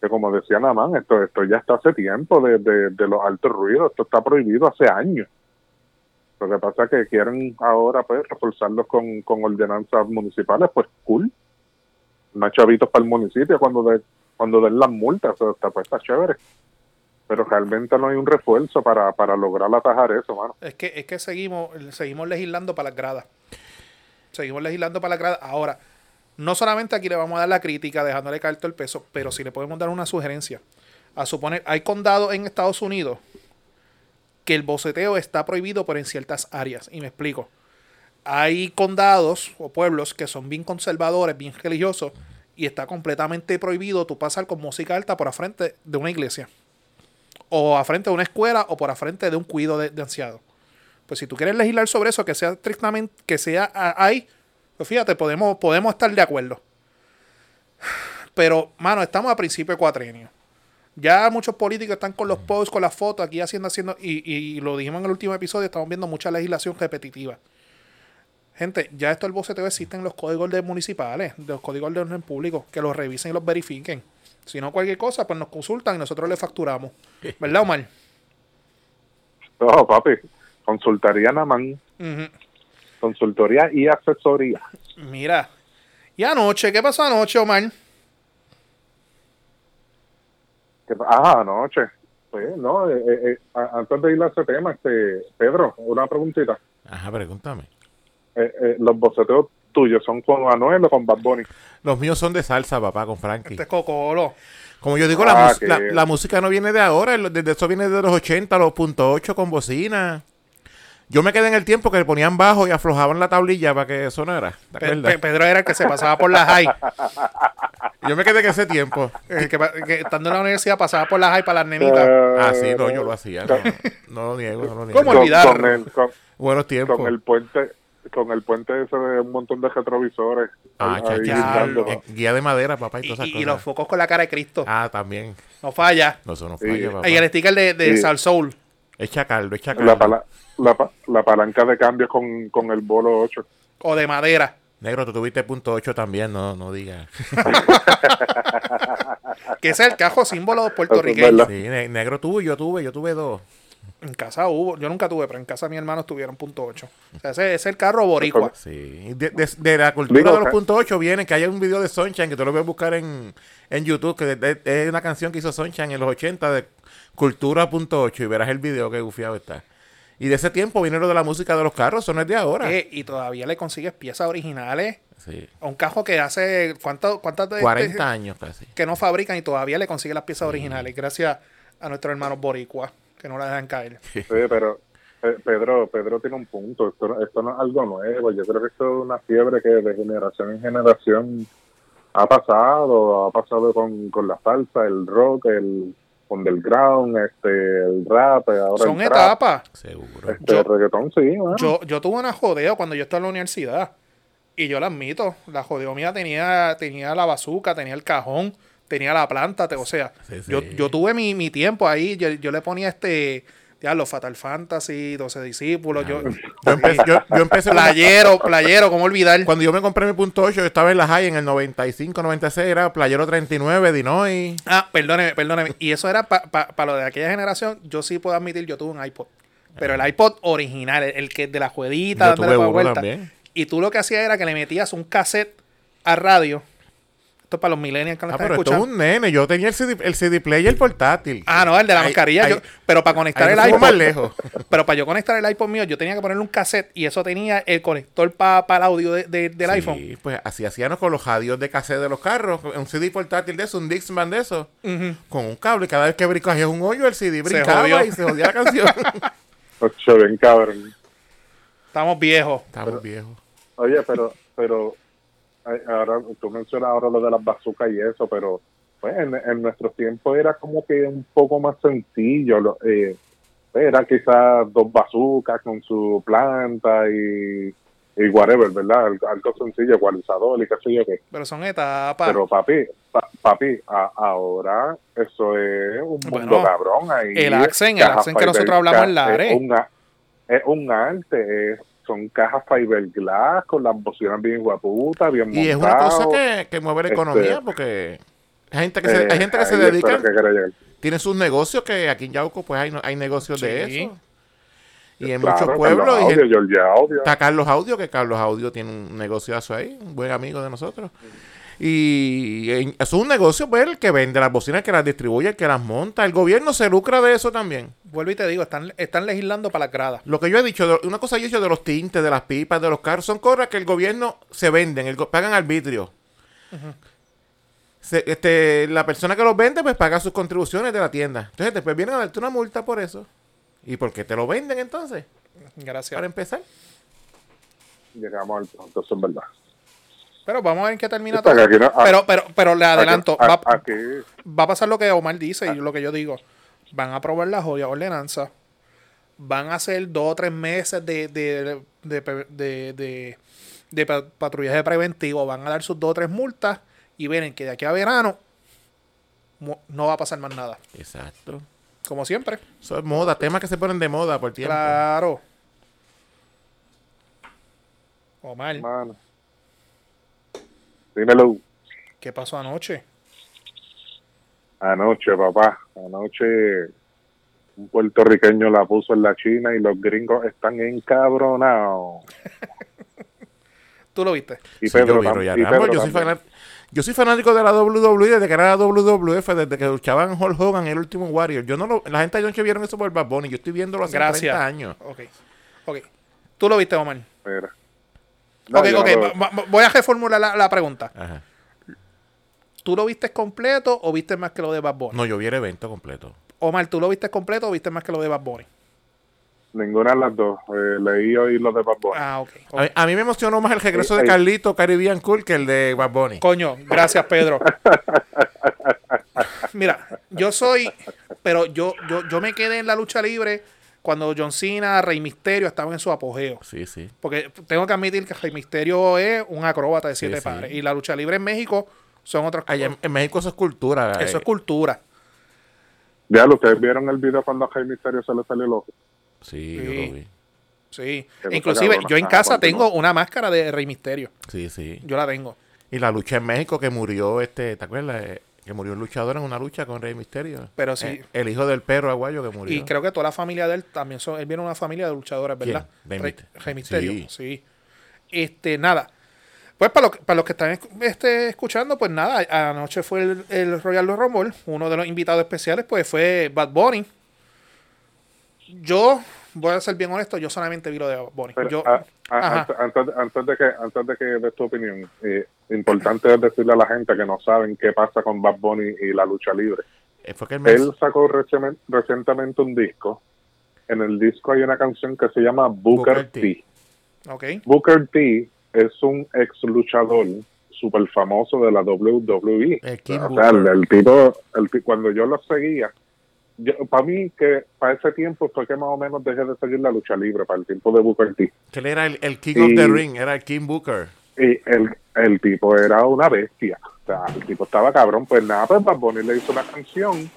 Speaker 3: Que como decía Namán, esto, esto ya está hace tiempo de, de, de los altos ruidos, esto está prohibido hace años. Lo que pasa es que quieren ahora pues reforzarlos con, con ordenanzas municipales, pues cool. Más chavitos para el municipio cuando de, cuando den las multas, o sea, pues está chévere. Pero realmente no hay un refuerzo para, para lograr atajar eso, mano.
Speaker 1: Es que, es que seguimos, seguimos legislando para las gradas. Seguimos legislando para las gradas. Ahora, no solamente aquí le vamos a dar la crítica, dejándole caer todo el peso, pero si le podemos dar una sugerencia. A suponer, hay condados en Estados Unidos que el boceteo está prohibido, pero en ciertas áreas. Y me explico. Hay condados o pueblos que son bien conservadores, bien religiosos, y está completamente prohibido tú pasar con música alta por a frente de una iglesia. O a frente de una escuela o por a frente de un cuido de, de. Pues si tú quieres legislar sobre eso, que sea estrictamente, que sea ah, ahí, pues fíjate, podemos, podemos estar de acuerdo. Pero, mano, estamos a principio de. Ya muchos políticos están con los posts, con las fotos, aquí haciendo, haciendo, y, y lo dijimos en el último episodio, estamos viendo mucha legislación repetitiva. Gente, ya esto el boceteo existe en los códigos de municipales, de los códigos de orden público, que los revisen y los verifiquen. Si no cualquier cosa, pues nos consultan y nosotros le facturamos. ¿Verdad, Omar?
Speaker 3: No, papi, consultaría Namán,
Speaker 1: Ujú.
Speaker 3: consultoría y asesoría.
Speaker 1: Mira. ¿Y anoche? ¿Qué pasó anoche, Omar?
Speaker 3: Que- Ah, anoche. Pues, no, eh, eh, eh, antes de ir a ese tema, este, Pedro, una preguntita.
Speaker 2: Ajá, pregúntame.
Speaker 3: Eh, eh, ¿Los boceteos tuyos son con Anuel o con Bad Bunny?
Speaker 2: Los míos son de salsa, papá, con Frankie.
Speaker 1: Este es Cocolo.
Speaker 2: Como yo digo,
Speaker 3: Ah,
Speaker 2: la,
Speaker 3: que-
Speaker 2: la, la música no viene de ahora, desde eso viene de los 80, los punto .8 con bocina. Yo me quedé en el tiempo que le ponían bajo y aflojaban la tablilla para que sonara. ¿te
Speaker 1: Pe-? Pe- Pedro era el que se pasaba por la high.
Speaker 2: Yo me quedé en ese tiempo.
Speaker 1: El que, pa- que estando en la universidad pasaba por la high para las nenitas.
Speaker 2: Ah, sí, no, yo lo hacía. No, no lo niego, no lo niego.
Speaker 1: ¿Cómo
Speaker 3: con,
Speaker 1: olvidar?
Speaker 3: con el, con,
Speaker 2: Buenos tiempos.
Speaker 3: con el puente con el puente ese de un montón de retrovisores
Speaker 2: Ah,
Speaker 3: ahí-.
Speaker 2: Eh, Guía de madera, papá, y
Speaker 1: Y,
Speaker 2: todas esas
Speaker 1: y- y
Speaker 2: cosas.
Speaker 1: los focos con la cara de Cristo.
Speaker 2: Ah, también.
Speaker 1: No falla.
Speaker 2: No, eso no
Speaker 3: Sí.
Speaker 2: falla, papá.
Speaker 1: Y el sticker de, de
Speaker 3: Sí.
Speaker 1: Sal Soul.
Speaker 2: Echa caldo, echa caldo.
Speaker 3: la, pala- la, pa- la palanca de cambio con, con el bolo 8
Speaker 1: O de madera.
Speaker 2: Negro, tú tuviste punto 8 también, no, no digas.
Speaker 1: Que es el cajo símbolo puertorriqueño.
Speaker 2: Sí, ne- negro tuvo y yo tuve, yo tuve dos.
Speaker 1: En casa hubo, yo nunca tuve, pero en casa mi hermano tuvieron punto 8. O sea, ese, es el carro boricua.
Speaker 2: Sí, de, de- de la cultura
Speaker 3: Digo,
Speaker 2: de los puntos 8 viene que hay un video de Sunshine que tú lo puedes buscar en, en YouTube, que de- de- es una canción que hizo Sunshine en los 80 de Cultura punto 8 y verás el video que gufiado está. Y de ese tiempo viene lo de la música de los carros, eso no es de ahora.
Speaker 1: Eh, y todavía le consigues piezas originales
Speaker 2: Sí,
Speaker 1: a un cajo que hace, ¿cuánto, ¿cuántas de
Speaker 2: 40 años casi.
Speaker 1: que no fabrican y todavía le consiguen las piezas originales? Gracias a nuestros hermanos boricua, que no la dejan caer.
Speaker 3: Sí, pero eh, Pedro, Pedro tiene un punto. Esto, no- esto no es algo nuevo. Yo creo que esto es una fiebre que de generación en generación ha pasado. Ha pasado con, con la salsa, el rock, el underground, este, el rap. Ahora
Speaker 1: Son
Speaker 3: el trap,
Speaker 1: etapas.
Speaker 2: Seguro.
Speaker 3: Este,
Speaker 1: Yo-
Speaker 3: el reggaetón, sí. bueno.
Speaker 1: Yo, yo tuve una jodeo cuando yo estaba en la universidad. Y yo la admito. La jodeo mía tenía, tenía la bazuca, tenía el cajón, tenía la planta. te- o sea,
Speaker 2: Sí, sí.
Speaker 1: Yo, yo tuve mi, mi tiempo ahí. Yo, yo le ponía este. Ya, los Fatal Fantasy, 12 discípulos. Yo,
Speaker 2: Yo empecé, yo, yo empecé
Speaker 1: playero, playero, ¿cómo olvidar?
Speaker 2: cuando yo me compré mi punto 8, yo estaba en la high en el 95, 96, era Playero 39, Dinoy.
Speaker 1: Ah, perdóneme, perdóneme. Y eso era para lo de aquella generación. Yo sí puedo admitir, yo tuve un iPod. Pero el iPod original, el, el que de la jueguita, dándole pa'
Speaker 2: uno
Speaker 1: vuelta.
Speaker 2: también.
Speaker 1: Y tú lo que hacías era que le metías un cassette a radio. Esto es para los millennials que lo
Speaker 2: Ah,
Speaker 1: están
Speaker 2: pero esto es
Speaker 1: escuchando.
Speaker 2: un nene. Yo tenía el CD, el CD player portátil.
Speaker 1: Ah, no, el de la
Speaker 2: Ahí-
Speaker 1: mascarilla.
Speaker 2: ahí-
Speaker 1: yo- pero para conectar el iPod.
Speaker 2: más lejos.
Speaker 1: Pero para yo conectar el iPod mío, yo tenía que ponerle un cassette y eso tenía el conector para el audio de- de- del
Speaker 2: Sí,
Speaker 1: iPhone.
Speaker 2: pues así hacíamos con los radios de cassette de los carros. Un CD portátil de eso, un Dixman de eso. Con un cable. y Cada vez que brincabas un hoyo, el CD brincaba y se jodía la canción.
Speaker 3: Ocho, bien cabrón.
Speaker 1: Estamos viejos.
Speaker 2: Estamos viejos.
Speaker 3: Oye, pero, pero ahora tú mencionas ahora lo de las bazucas y eso, pero pues en, en nuestros tiempos era como que un poco más sencillo. Lo, eh, era quizás dos bazucas con su planta y, y whatever, ¿verdad? Algo, sencillo, ecualizador y qué sé yo qué.
Speaker 1: Pero son etapas.
Speaker 3: Pero papi, pa- papi, a- ahora eso es un mundo
Speaker 1: Bueno,
Speaker 3: cabrón ahí.
Speaker 1: el Accent, el Accent que nosotros hablamos en Lares.
Speaker 3: Es es un arte, es- son cajas fiberglass con las bocinas bien guaputas, bien
Speaker 2: Y es una cosa que, que mueve la
Speaker 3: Este,
Speaker 2: economía porque hay gente que se,
Speaker 3: Eh,
Speaker 2: hay gente que se
Speaker 3: es
Speaker 2: dedica,
Speaker 3: que
Speaker 2: tiene sus negocios que aquí en Yauco pues hay, hay negocios de eso. Y en
Speaker 3: Claro,
Speaker 2: muchos pueblos.
Speaker 3: Carlos
Speaker 2: y en-
Speaker 3: Audio, Georgia Audio.
Speaker 2: Está Carlos Audio, que Carlos Audio tiene un negociazo ahí, un buen amigo de nosotros. Y eso es un negocio, pues, el que vende las bocinas, el que las distribuye, el que las monta. El gobierno se lucra de eso también.
Speaker 1: Vuelvo y te digo, están, están legislando para las gradas.
Speaker 2: Lo que yo he dicho, una cosa yo he dicho de los tintes, de las pipas, de los carros, son cosas que el gobierno se venden, el, pagan arbitrio. Se- este, la persona que los vende, pues paga sus contribuciones de la tienda. Entonces, después vienen a darte una multa por eso. ¿Y por qué te lo venden entonces?
Speaker 1: Gracias.
Speaker 2: Para empezar.
Speaker 3: Llegamos al punto, eso es verdad.
Speaker 1: Pero vamos a ver en qué termina todo.
Speaker 3: que aquí no- ah,
Speaker 1: pero, pero, pero le adelanto,
Speaker 3: Aquí,
Speaker 1: va, va a pasar lo que Omar dice y lo que yo digo. Van a aprobar la joya ordenanza. Van a hacer dos o tres meses de, de, de, de, de- de- de pa- patrullaje preventivo. Van a dar sus dos o tres multas. Y ven que de aquí a verano no va a pasar más nada.
Speaker 2: Exacto.
Speaker 1: Como siempre.
Speaker 2: Eso es moda, temas que se ponen de moda por tiempo.
Speaker 1: Claro. Omar,
Speaker 3: mano. Dímelo.
Speaker 1: ¿qué pasó anoche?
Speaker 3: Anoche, papá, anoche un puertorriqueño la puso en la China y los gringos están encabronados.
Speaker 1: ¿Tú lo viste?
Speaker 3: Y
Speaker 2: Sí, yo vi
Speaker 3: y Pedro
Speaker 2: yo, soy
Speaker 3: también.
Speaker 2: fanat- yo soy fanático de la WWE desde que era la WWF, desde que luchaban Hulk Hogan, el último Warrior. Yo no lo, la gente de noche vieron eso por Bad Bunny. Yo estoy viéndolo hace
Speaker 1: Gracias.
Speaker 2: 30 años.
Speaker 1: Ok. Ok. ¿Tú lo viste, Omar?
Speaker 3: Mira. No,
Speaker 1: ok, ok.
Speaker 3: no
Speaker 1: voy a reformular la, la pregunta.
Speaker 2: Ajá.
Speaker 1: ¿Tú lo viste completo o viste más que lo de Bad Bunny?
Speaker 2: No, yo vi el evento completo.
Speaker 1: Omar, ¿tú lo viste completo o viste más que lo de Bad Bunny?
Speaker 3: Ninguna de las dos. Eh, leí hoy lo de Bad Bunny.
Speaker 1: Ah, ok.
Speaker 2: A mí, a mí me emocionó más el regreso de. Carlito Caribbean Cool que el de Bad Bunny.
Speaker 1: Coño, gracias, Pedro. Mira, yo soy, pero yo, yo, yo me quedé en la lucha libre cuando John Cena, Rey Misterio estaban en su apogeo.
Speaker 2: Sí, sí.
Speaker 1: Porque tengo que admitir que Rey Misterio es un acróbata de siete
Speaker 2: sí.
Speaker 1: pares. Y la lucha libre en México son otras cosas.
Speaker 2: en, en México eso es cultura.
Speaker 1: Eso
Speaker 2: eh.
Speaker 1: es cultura.
Speaker 3: Ya, ¿ustedes vieron el video cuando a Jaime Misterio se le salió el ojo?
Speaker 2: Sí, yo
Speaker 1: Sí.
Speaker 2: lo vi.
Speaker 1: Sí. Inclusive, yo en casa tengo una máscara de Rey Misterio.
Speaker 2: Sí, sí.
Speaker 1: Yo la tengo.
Speaker 2: Y la lucha en México que murió, este, ¿te acuerdas? Que murió un luchador en una lucha con Rey Misterio.
Speaker 1: Pero sí.
Speaker 2: Eh, el hijo del perro aguayo que murió.
Speaker 1: Y creo que toda la familia de él también son. Él viene de una familia de luchadores, ¿verdad?
Speaker 2: ¿Quién? Rey
Speaker 1: Rey,
Speaker 2: Mysterio, Sí.
Speaker 1: sí. Este, nada. Pues para, lo que- para los que están este, escuchando, pues nada, anoche fue el, el Royal Rumble. Uno de los invitados especiales, pues fue Bad Bunny. Yo, voy a ser bien honesto, yo solamente vi lo de Bad Bunny.
Speaker 3: Pero,
Speaker 1: Yo,
Speaker 3: ah, ah,
Speaker 1: ajá.
Speaker 3: antes, antes, antes de que antes de que des tu opinión, eh, importante es decirle a la gente que no saben qué pasa con Bad Bunny y la lucha libre.
Speaker 2: Eh, fue que
Speaker 3: Él sacó recientemente, recientemente un disco. En el disco hay una canción que se llama Booker,
Speaker 2: Booker T.
Speaker 3: T.
Speaker 1: ok.
Speaker 3: Booker T es un ex luchador súper famoso de la WWE.
Speaker 2: El King
Speaker 3: o sea, el, el tipo, el, cuando yo lo seguía, para mí que para ese tiempo fue que más o menos dejé de seguir la lucha libre, para el tiempo de Booker T.
Speaker 2: que él era el, el King
Speaker 3: Y-
Speaker 2: of the Ring, era el King Booker.
Speaker 3: Y el, el tipo era una bestia. O sea, el tipo estaba cabrón. Pues nada, pues Bad Bunny le hizo una canción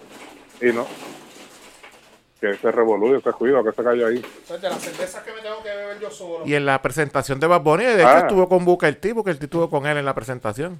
Speaker 3: y no. Que ese revolú, ese cuido, que se cayó ahí.
Speaker 1: Entonces, de las cervezas que me tengo que beber yo solo.
Speaker 2: Y en la presentación de Bad Bunny, de hecho,
Speaker 3: Ah.
Speaker 2: estuvo con Booker T, porque el T estuvo con él en la presentación.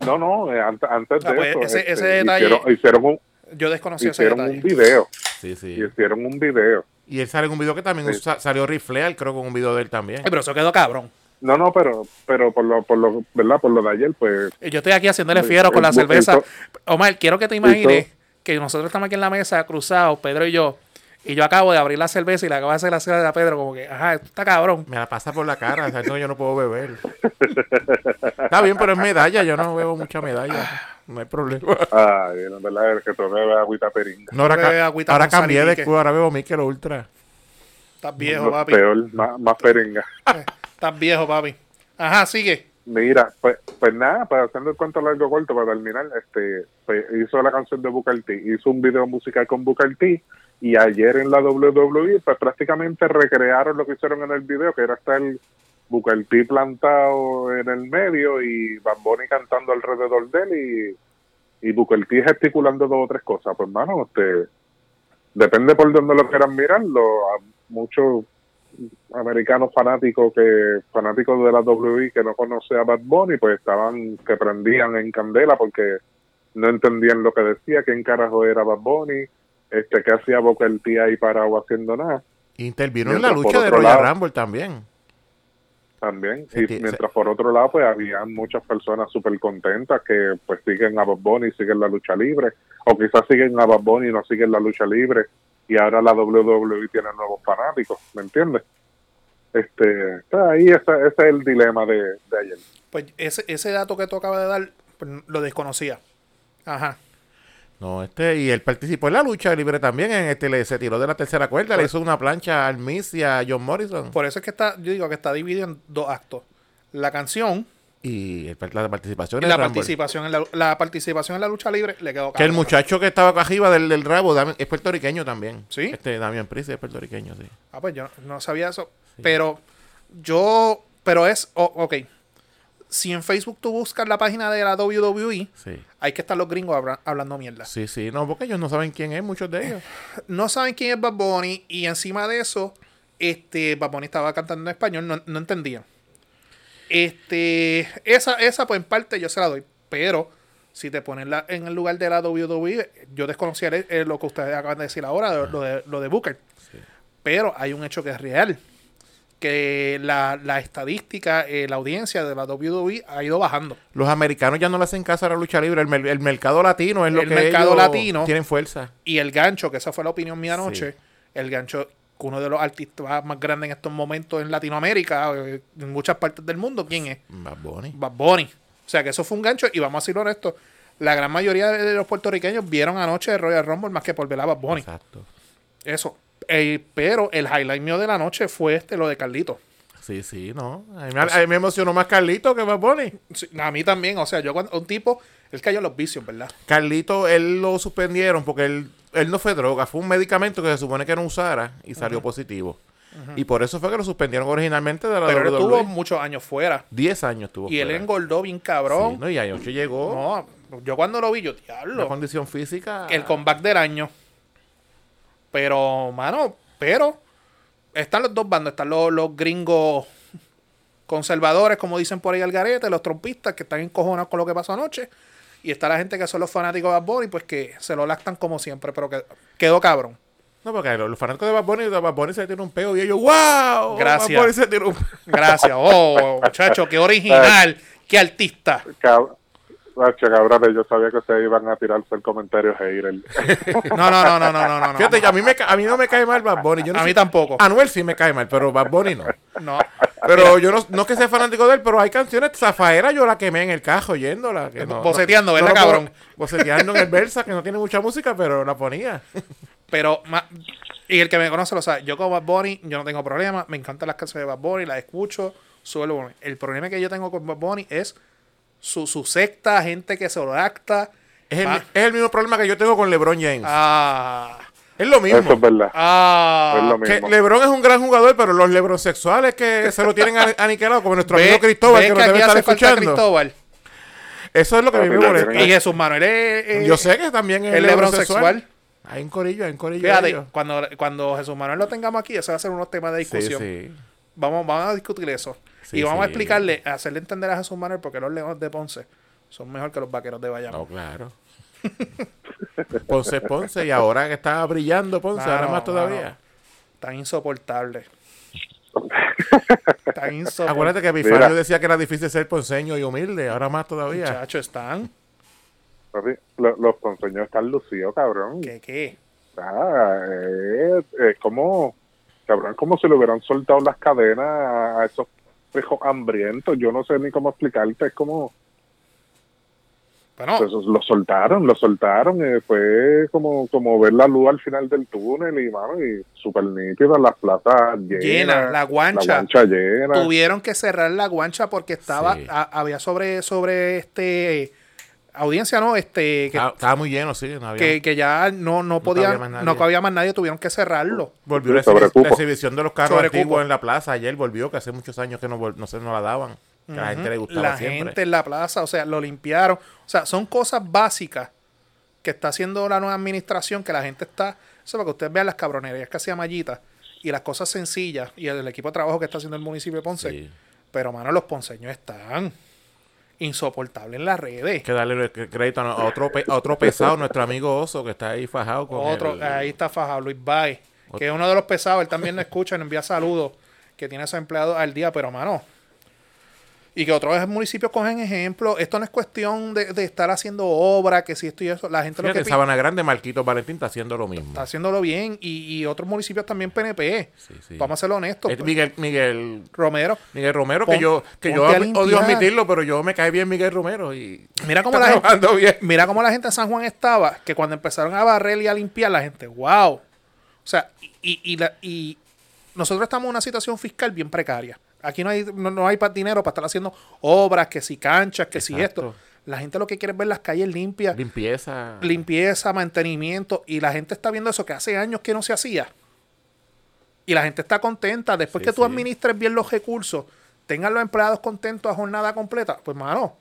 Speaker 3: No, no, eh, antes, antes
Speaker 1: Ah,
Speaker 3: de
Speaker 1: pues,
Speaker 3: eso.
Speaker 1: ese-
Speaker 3: este,
Speaker 1: ese detalle-
Speaker 3: Hicieron, hicieron un,
Speaker 1: Yo desconocí ese
Speaker 3: hicieron
Speaker 1: detalle.
Speaker 3: un video.
Speaker 2: Sí, sí.
Speaker 3: Hicieron un video.
Speaker 2: Y él sale en un video que también
Speaker 3: Sí.
Speaker 2: sa- salió Rifleal, creo, con un video de él también.
Speaker 1: Pero eso quedó cabrón.
Speaker 3: No, no, pero, pero por lo, por lo, ¿verdad? Por lo de ayer, pues,
Speaker 1: Yo estoy aquí haciéndole
Speaker 3: El-
Speaker 1: fiero con
Speaker 3: el
Speaker 1: la
Speaker 3: bu-
Speaker 1: cerveza.
Speaker 3: el
Speaker 1: Omar, quiero que te imagines que nosotros estamos aquí en la mesa cruzados, Pedro y yo, y yo acabo de abrir la cerveza y le acabo de hacer la cera a Pedro, como que, ajá, esto está cabrón.
Speaker 2: Me la pasa por la cara, o sea, no, yo no puedo beber. Está bien, pero es medalla, yo no bebo mucha medalla. No hay problema.
Speaker 3: ay, en verdad es que tú bebes agüita peringa.
Speaker 2: No, ahora
Speaker 1: Bebe
Speaker 2: ca-
Speaker 1: agüita
Speaker 2: ahora
Speaker 1: con
Speaker 2: cambié de escudo, ahora bebo Mikel Ultra.
Speaker 1: Estás viejo,
Speaker 3: No,
Speaker 1: papi.
Speaker 3: Peor, más, más peringa.
Speaker 1: Estás viejo, papi. Ajá, sigue.
Speaker 3: Mira, pues, pues nada, para haciendo el cuento largo corto, para terminar, este, pues, hizo la canción de Booker hizo un video musical con Booker y ayer en la WWE, pues prácticamente recrearon lo que hicieron en el video, que era estar Booker T plantado en el medio y Bad Bunny cantando alrededor de él y, y Booker gesticulando dos o tres cosas. Pues, mano, este, depende por donde lo quieran mirar, lo, a muchos americanos fanáticos que fanáticos de la WWE que no conocen a Bad Bunny pues estaban que prendían en candela porque no entendían lo que decía quién carajo era Bad Bunny este que hacía Booker T ahí parado haciendo nada
Speaker 2: Intervino en la lucha de Royal
Speaker 3: lado-
Speaker 2: Rumble también.
Speaker 3: también y mientras por otro lado pues había muchas personas súper contentas que pues siguen a Bad Bunny y siguen la lucha libre o quizás siguen a Bad Bunny y no siguen la lucha libre y ahora la WWE tiene nuevos fanáticos ¿me entiendes? este está ahí ese, ese es el dilema de, de ayer
Speaker 1: Pues ese, ese dato que tú acabas de dar, pues, lo desconocía. Ajá.
Speaker 2: No, este, y él participó en la lucha libre también, en este, le, se tiró de la tercera cuerda, le hizo una plancha al Miz y a John Morrison.
Speaker 1: Por eso es que está, yo digo que está dividido en dos actos. La canción
Speaker 2: Y el, la participación
Speaker 1: y
Speaker 2: en
Speaker 1: la participación en la, la participación en la lucha libre le quedó
Speaker 2: Que el muchacho que estaba acá arriba del, del rabo es puertorriqueño también.
Speaker 1: ¿Sí?
Speaker 2: Este Damian Priest es puertorriqueño, sí.
Speaker 1: Ah, pues yo no, no sabía eso. Pero yo, pero es, oh, ok. Si en Facebook tú buscas la página de la WWE,
Speaker 2: Sí.
Speaker 1: hay que estar los gringos habla- hablando mierda.
Speaker 2: Sí, sí, no, porque ellos no saben quién es, muchos de ellos.
Speaker 1: No saben quién es Bad Bunny y encima de eso, este, Bad Bunny estaba cantando en español, no, no entendían. Este, esa, esa pues en parte yo se la doy, pero si te pones la- en el lugar de la WWE, yo desconocía el- el- lo que ustedes acaban de decir ahora, lo, lo de, lo de Booker. Pero hay un hecho que es real, que la, la estadística, eh, la audiencia de la WWE ha ido bajando.
Speaker 2: Los americanos ya no le hacen caso a la lucha libre. El, el mercado latino es lo
Speaker 1: El
Speaker 2: que
Speaker 1: mercado
Speaker 2: ellos
Speaker 1: latino.
Speaker 2: tienen fuerza.
Speaker 1: Y el gancho, que esa fue la opinión mía anoche,
Speaker 2: Sí.
Speaker 1: el gancho, uno de los artistas más grandes en estos momentos en Latinoamérica, eh, en muchas partes del mundo, ¿quién es?
Speaker 2: Bad Bunny.
Speaker 1: Bad Bunny. O sea que eso fue un gancho y vamos a ser honestos, la gran mayoría de los puertorriqueños vieron anoche Royal Rumble más que por ver a Bad Bunny.
Speaker 2: Exacto.
Speaker 1: Eso. Eh, pero el highlight mío de la noche fue este, lo de Carlito.
Speaker 2: Sí, sí, no. A mí, me- a mí me emocionó más Carlito que Bad Bunny.
Speaker 1: Sí, a mí también, o sea, yo cuando un tipo, él cayó en los vicios, ¿verdad?
Speaker 2: Carlito, él lo suspendieron porque él, él no fue droga, fue un medicamento que se supone que no usara y salió positivo. Y por eso fue que lo suspendieron originalmente de la
Speaker 1: Pero él estuvo muchos años fuera.
Speaker 2: 10 años estuvo
Speaker 1: Y él engordó bien
Speaker 2: Sí,
Speaker 1: cabrón.
Speaker 2: ¿no? Y anoche llegó
Speaker 1: No, yo cuando lo vi, yo,
Speaker 2: la
Speaker 1: diablo.
Speaker 2: condición física.
Speaker 1: el comeback del año. Pero, mano, pero están los dos bandos. Están los, los gringos conservadores, como dicen por ahí al garete, los trompistas que están encojonados con lo que pasó anoche. Y está la gente que son los fanáticos de Bad Bunny, pues que se lo lactan como siempre, pero que quedó cabrón.
Speaker 2: No, porque los, fanáticos de Bad Bunny, de Bad Bunny se tiene un peo y ellos, ¡wow!
Speaker 1: Gracias.
Speaker 2: Bad Bunny se tiene un
Speaker 1: Gracias. Oh, muchacho, qué original, qué artista.
Speaker 3: Cab- cabrón, yo sabía que ustedes iban a tirarse el comentario hater.
Speaker 1: No, no, no, no, no, no, no.
Speaker 2: Fíjate, a mí, me, a mí no me cae mal Bad Bunny. Yo no
Speaker 1: A mí tampoco.
Speaker 2: Anuel sí me cae mal, pero Bad Bunny no.
Speaker 1: No.
Speaker 2: Pero yo no, no es que sea fanático de él, pero hay canciones, Zafaera yo la quemé en el cajo oyéndola. Que no,
Speaker 1: Boceteando,
Speaker 2: no-
Speaker 1: ¿verdad, cabrón?
Speaker 2: Boceteando en el Versa, que no tiene mucha música, pero la ponía.
Speaker 1: Pero, y el que me conoce lo sabe, yo con Bad Bunny, yo no tengo problema, me encantan las canciones de Bad Bunny, las escucho, volumen. El problema que yo tengo con Bad Bunny es su, su secta, gente que se lo acta.
Speaker 2: Es el,
Speaker 1: Ah.
Speaker 2: es el mismo problema que yo tengo con LeBron James.
Speaker 1: Ah,
Speaker 2: es lo mismo.
Speaker 3: Eso es verdad. es
Speaker 1: ah,
Speaker 2: Que. LeBron es un gran jugador, pero los LeBron sexuales que se lo tienen aniquilado, como nuestro
Speaker 1: ve-
Speaker 2: amigo Cristóbal, que nos debe estar escuchando.
Speaker 1: Cristóbal.
Speaker 2: Eso es lo que a mí me molesta.
Speaker 1: Y Jesús Manuel es, es-
Speaker 2: Yo sé que también es
Speaker 1: el
Speaker 2: LeBron sexual.
Speaker 1: sexual.
Speaker 2: Hay un corillo, hay un corillo.
Speaker 1: Fíjate, cuando, cuando Jesús Manuel lo tengamos aquí, eso va a ser unos temas de
Speaker 2: Sí,
Speaker 1: discusión.
Speaker 2: sí.
Speaker 1: Vamos, vamos a discutir eso.
Speaker 2: Sí,
Speaker 1: y vamos a explicarle, a hacerle entender a Jesús Manuel porque los leones de Ponce son mejor que los vaqueros de Bayamón.
Speaker 2: No, claro. Ponce es Ponce y ahora que está brillando Ponce, ahora más todavía.
Speaker 1: mano. Tan insoportable. Tan insoportable.
Speaker 2: Acuérdate que Epifanio decía que era difícil ser ponceño y humilde, ahora más todavía.
Speaker 1: Muchachos, están.
Speaker 3: Papi, lo- los ponceños están lucidos, cabrón.
Speaker 1: ¿Qué qué?
Speaker 3: Ah, es, es como, cabrón, como si le hubieran soltado las cadenas a, a esos pejos hambrientos. Yo no sé ni cómo explicarte. Es como,
Speaker 1: Bueno,
Speaker 3: pues, lo soltaron, lo soltaron. eh, fue como, como ver la luz al final del túnel y, mano, y súper nítida, las plazas llenas.
Speaker 1: Llena, la guancha.
Speaker 3: La guancha llena.
Speaker 1: tuvieron que cerrar la guancha porque estaba,
Speaker 2: Sí.
Speaker 1: a- había sobre, sobre este audiencia, ¿no? Este que,
Speaker 2: Estaba, estaba muy lleno, sí. No había,
Speaker 1: que, que ya no, no podían,
Speaker 2: cabía
Speaker 1: no cabía más nadie, tuvieron que cerrarlo.
Speaker 2: volvió la, la exhibición de los carros
Speaker 1: Sobre
Speaker 2: antiguos
Speaker 1: cupo.
Speaker 2: en la plaza. Ayer volvió, que hace muchos años que no, no, se, no la daban. Que a la gente le gustaba
Speaker 1: La
Speaker 2: siempre.
Speaker 1: gente en la plaza, o sea, lo limpiaron. O sea, son cosas básicas que está haciendo la nueva administración que la gente está. Eso para que ustedes vean las cabronerías que hacía Mallita y las cosas sencillas y el, equipo de trabajo que está haciendo el municipio de Ponce.
Speaker 2: Sí.
Speaker 1: Pero, mano, los ponceños están insoportables en las redes.
Speaker 2: Que darle el crédito a otro, pe- a otro pesado, nuestro amigo Oso, que está ahí fajado con
Speaker 1: Otro,
Speaker 2: el-
Speaker 1: ahí está fajado, Luis Bay, que es uno de los pesados. Él también nos escucha, nos envía saludos, que tiene a esos empleados al día, pero, mano. Y que otros municipios cogen ejemplo. Esto no es cuestión de, de estar haciendo obra, que si esto y eso. La gente lo
Speaker 2: Fíjate,
Speaker 1: que
Speaker 2: en
Speaker 1: pi-
Speaker 2: Sabana Grande, Marquito Valentín está haciendo lo mismo.
Speaker 1: está haciéndolo bien. Y, y otros municipios también PNP.
Speaker 2: Sí, sí.
Speaker 1: Vamos a ser honestos.
Speaker 2: Este Miguel, Miguel,
Speaker 1: Romero.
Speaker 2: Miguel Romero,
Speaker 1: Pon-
Speaker 2: que yo, que yo odio admitirlo, pero yo me cae bien Miguel Romero y
Speaker 1: Mira cómo la gente,
Speaker 2: bien.
Speaker 1: Mira cómo la gente de San Juan estaba, que cuando empezaron a barrer y a limpiar, la gente, wow. O sea, y, y, la- y nosotros estamos en una situación fiscal bien precaria. Aquí no hay, no, no hay dinero para estar haciendo obras, que si canchas, que si esto. La gente lo que quiere es ver las calles limpias,
Speaker 2: Limpieza.
Speaker 1: limpieza, mantenimiento, y la gente está viendo eso que hace años que no se hacía. Y la gente está contenta. Después
Speaker 2: Sí,
Speaker 1: que tú
Speaker 2: sí.
Speaker 1: administres bien los recursos, tengan los empleados contentos a jornada completa, pues mano,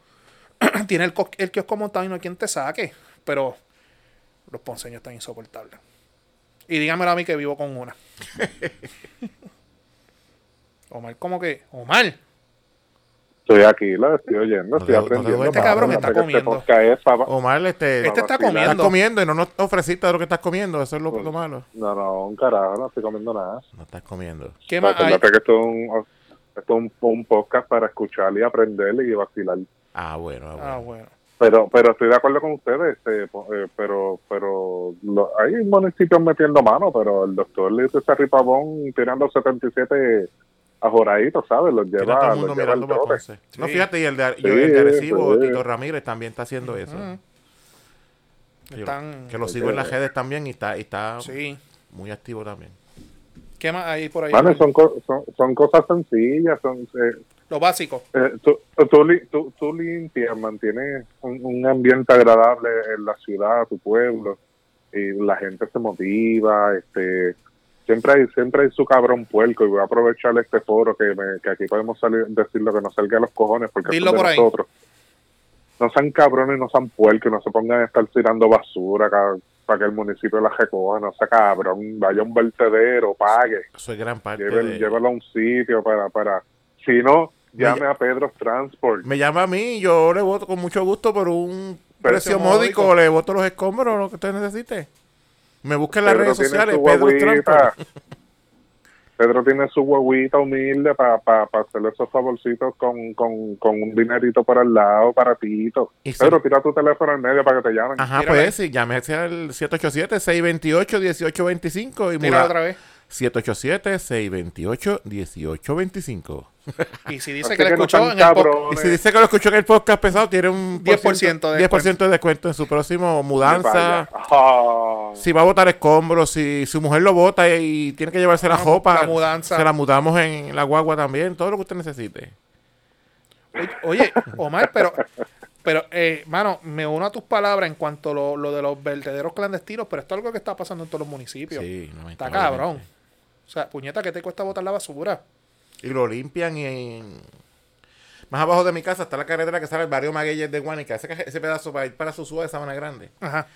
Speaker 1: tiene el, el kiosco montado y no hay quien te saque. Pero los ponceños están insoportables. Y dígamelo a mí que vivo con una. Omar, ¿cómo que? Omar.
Speaker 3: Estoy aquí, lo estoy oyendo, estoy
Speaker 2: no
Speaker 3: aprendiendo.
Speaker 2: Este
Speaker 1: cabrón
Speaker 3: Mano,
Speaker 1: está
Speaker 3: que
Speaker 1: comiendo.
Speaker 3: Este es
Speaker 2: Omar, este,
Speaker 1: Este está comiendo.
Speaker 2: estás comiendo y no nos ofreciste de lo que estás comiendo. Eso es lo, lo malo.
Speaker 3: No, no, un carajo, no estoy comiendo nada.
Speaker 2: No estás comiendo.
Speaker 1: ¿Qué más hay?
Speaker 3: Acuérdate que esto es un, esto es un, un podcast para escuchar y aprender y vacilar.
Speaker 2: Ah, bueno. ah, bueno.
Speaker 1: Ah, bueno.
Speaker 3: Pero pero estoy de acuerdo con ustedes, este, eh, pero pero lo- hay municipios metiendo mano, pero el doctor Luis César Pavón tirando 77 ajoraditos, ¿sabes? Los lleva,
Speaker 2: todo el
Speaker 3: los
Speaker 2: mundo
Speaker 3: lleva
Speaker 2: mirando para. Ponce. No,
Speaker 1: Sí.
Speaker 2: fíjate, y el de,
Speaker 3: Sí,
Speaker 2: yo- el de Arecibo,
Speaker 3: sí.
Speaker 2: Tito Ramírez, también está haciendo eso. Que, lo-
Speaker 1: Están-
Speaker 2: que lo sigo en las redes también y está, y está
Speaker 1: Sí.
Speaker 2: muy activo también.
Speaker 1: ¿Qué más hay por ahí?
Speaker 3: Mano, son, son, son cosas sencillas, son eh,
Speaker 1: Lo básico.
Speaker 3: eh, tú, tú, li- tú- tú limpias, mantienes un, un ambiente agradable en la ciudad, tu pueblo, y la gente se motiva, este siempre hay siempre hay su cabrón puerco y voy a aprovechar este foro que, me- que aquí podemos salir decir lo que nos salga a los cojones porque
Speaker 1: Dilo
Speaker 3: de
Speaker 1: por ahí.
Speaker 3: nosotros. No sean cabrones, no sean puercos, no se pongan a estar tirando basura para que el municipio la recoja, no sea cabrón, vaya a un vertedero, pague
Speaker 2: Eso es gran parte
Speaker 3: llévelo,
Speaker 2: de...
Speaker 3: llévelo a un sitio para, para, si no, llame
Speaker 2: Me-
Speaker 3: a Pedro Transport.
Speaker 2: Me llama a mí yo le voto con mucho gusto por un precio,
Speaker 1: Precio
Speaker 2: módico,
Speaker 1: módico.
Speaker 2: le boto los escombros, lo que usted necesite. Me busca en las
Speaker 3: Pedro
Speaker 2: redes
Speaker 3: tiene
Speaker 2: sociales,
Speaker 3: su
Speaker 2: Pedro
Speaker 3: guaguita. Pedro tiene su huevita humilde para pa, pa hacerle esos favorcitos con, con, con un dinerito por al lado, baratito. Pedro, tira tu teléfono en medio para que te llamen.
Speaker 2: Ajá,
Speaker 1: Tírala
Speaker 2: pues sí, llámese al 787-628-1825 y
Speaker 1: Tira
Speaker 2: muda-
Speaker 1: otra vez.
Speaker 2: 787-628-1825.
Speaker 1: Y si dice que
Speaker 3: no
Speaker 1: escuchó en el podcast.
Speaker 2: Y si dice que lo escuchó en el podcast pesado, tiene un
Speaker 1: 10% de
Speaker 2: 10% de descuento en su próximo mudanza.
Speaker 3: Ah.
Speaker 2: Si va a botar escombros, si su mujer lo bota y tiene que llevarse la ropa,
Speaker 1: la mudanza.
Speaker 2: se la mudamos en la guagua también, todo lo que usted necesite.
Speaker 1: Oye, Omar, pero, pero, eh, mano, me uno a tus palabras en cuanto a lo, lo de los vertederos clandestinos, pero esto es algo que está pasando en todos los municipios.
Speaker 2: Sí,
Speaker 1: está cabrón. O sea, puñeta, ¿qué te cuesta botar la basura?
Speaker 2: Y lo limpian y en- Más abajo de mi casa está la carretera que sale al barrio Magueyes de Guanica. Ese, ese pedazo para ir para Susúa de Sabana Grande.
Speaker 1: Ajá.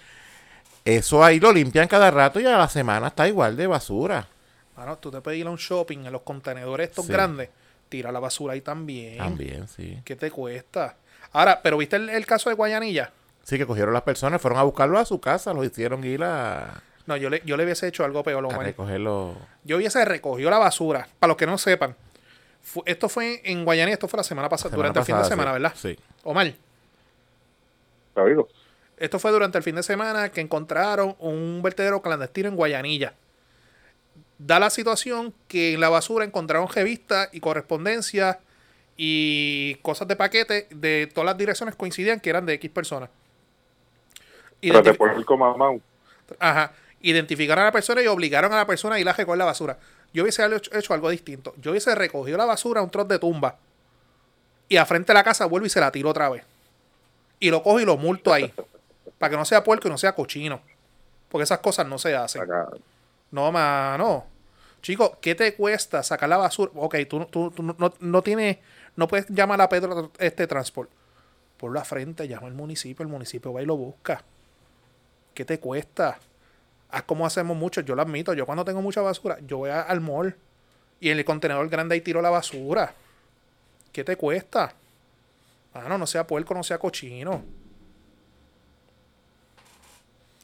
Speaker 2: Eso ahí lo limpian cada rato y a la semana está igual de basura.
Speaker 1: Mano, tú te puedes ir a un shopping en los contenedores estos
Speaker 2: Sí.
Speaker 1: grandes, tira la basura ahí también.
Speaker 2: También, sí.
Speaker 1: ¿Qué te cuesta? Ahora, pero ¿viste el, el caso de Guayanilla?
Speaker 2: Sí, que cogieron las personas, fueron a buscarlo a su casa, lo hicieron ir a,
Speaker 1: No, yo le, yo le hubiese hecho algo peor,
Speaker 2: a
Speaker 1: Omar.
Speaker 2: recogerlo.
Speaker 1: Yo hubiese recogido la basura. Para los que no sepan, fu- esto fue en Guayanilla, esto fue la semana pasada,
Speaker 2: semana
Speaker 1: durante el fin de
Speaker 2: pasada,
Speaker 1: semana,
Speaker 2: sí.
Speaker 1: ¿verdad?
Speaker 2: Sí.
Speaker 1: Omar,
Speaker 3: ¿Te oigo?
Speaker 1: esto fue durante el fin de semana que encontraron un vertedero clandestino en Guayanilla. Da la situación que en la basura encontraron revistas y correspondencia y cosas de paquete de todas las direcciones coincidían que eran de X personas.
Speaker 3: Pero
Speaker 1: Identifi-
Speaker 3: te puerco mamá.
Speaker 1: Ajá. Identificaron a la persona y obligaron a la persona a ir a recoger la basura. Yo hubiese hecho, hecho algo distinto. Yo hubiese recogido la basura a un trozo de tumba. Y a frente de la casa vuelvo y se la tiro otra vez. Y lo cojo y lo multo ahí. para que no sea puerco y no sea cochino. Porque esas cosas no se hacen.
Speaker 3: Acá.
Speaker 1: No, mano. Chico, ¿qué te cuesta sacar la basura? Ok, tú, tú- tú no, no- no tienes, no puedes llamar a Pedro este transporte. Por la frente, llama al municipio, el municipio va y lo busca. ¿Qué te cuesta? Haz como hacemos muchos, yo lo admito. Yo cuando tengo mucha basura, yo voy al mall y en el contenedor grande ahí tiro la basura. ¿Qué te cuesta? Mano, no sea puerco, no sea cochino.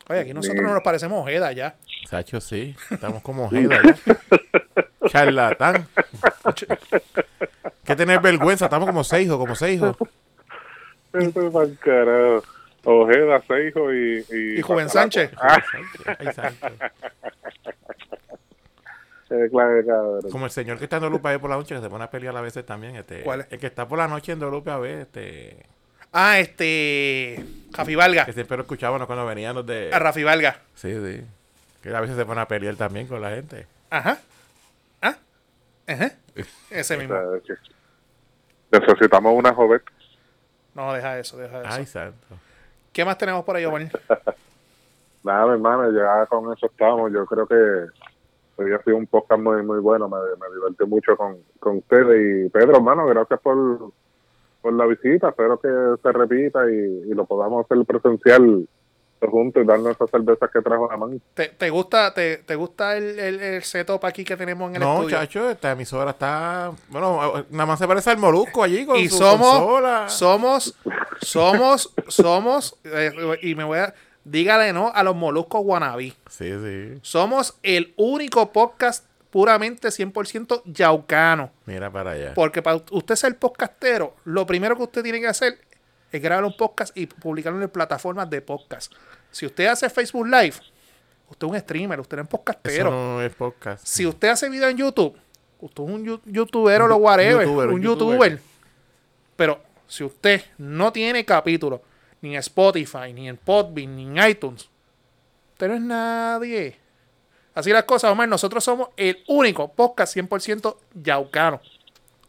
Speaker 1: Oye, aquí nosotros no nos parecemos Ojeda ya.
Speaker 2: Sacho, sí. Estamos como Ojeda ya. Charlatán. que tener vergüenza. Estamos como seis hijos, como seis hijos.
Speaker 3: Eso es pa'l carajo. Ojeda, Seijo y... Y,
Speaker 1: Y Joven Sánchez.
Speaker 3: Ah.
Speaker 2: Como el señor que está en Dolupe ahí por la noche, que se pone a pelear a veces también. Este,
Speaker 1: ¿Cuál es?
Speaker 2: El que está por la noche en Dolupe a ver, este,
Speaker 1: Ah, este. Rafi Valga.
Speaker 2: que siempre lo escuchábamos cuando veníamos de...
Speaker 1: A Rafi Valga.
Speaker 2: Sí, sí. Que a veces se pone a pelear también con la gente.
Speaker 1: Ajá. Ah. Ajá. Ese mismo.
Speaker 3: Necesitamos una joven.
Speaker 1: No, deja eso, deja eso.
Speaker 2: Ay, santo.
Speaker 1: ¿Qué más tenemos por ahí, Omar?
Speaker 3: Nada, hermano, ya con eso estamos. Yo creo que hoy ha sido un podcast muy muy bueno. Me, me divertí mucho con, con ustedes. Y Pedro, hermano, gracias por, por la visita. Espero que se repita y, y lo podamos hacer presencial juntos y darnos esas cervezas que trajo la mano.
Speaker 1: ¿Te, te gusta, te, te gusta el, el, el setup aquí que tenemos en el
Speaker 2: No,
Speaker 1: estudio?
Speaker 2: chacho, esta emisora está... Bueno, nada más se parece al Molusco allí con
Speaker 1: y
Speaker 2: su
Speaker 1: somos,
Speaker 2: consola.
Speaker 1: somos, somos, somos, eh, y me voy a, dígale no a los moluscos wannabe.
Speaker 2: Sí, sí.
Speaker 1: Somos el único podcast puramente 100% yaucano.
Speaker 2: Mira para allá.
Speaker 1: Porque para usted ser podcastero, lo primero que usted tiene que hacer es grabar un podcast y publicarlo en plataformas de podcast. Si usted hace Facebook Live, usted es un streamer, usted es
Speaker 2: Eso
Speaker 1: podcastero.
Speaker 2: no es podcast.
Speaker 1: Si usted hace video en YouTube, usted es un youtuber o lo whatever,
Speaker 2: youtuber,
Speaker 1: un
Speaker 2: un
Speaker 1: youtuber.
Speaker 2: youtuber.
Speaker 1: Pero si usted no tiene capítulo ni en Spotify, ni en Podbean, ni en iTunes, usted no es nadie. Así las cosas, Omar, nosotros somos el único podcast 100% yaucano.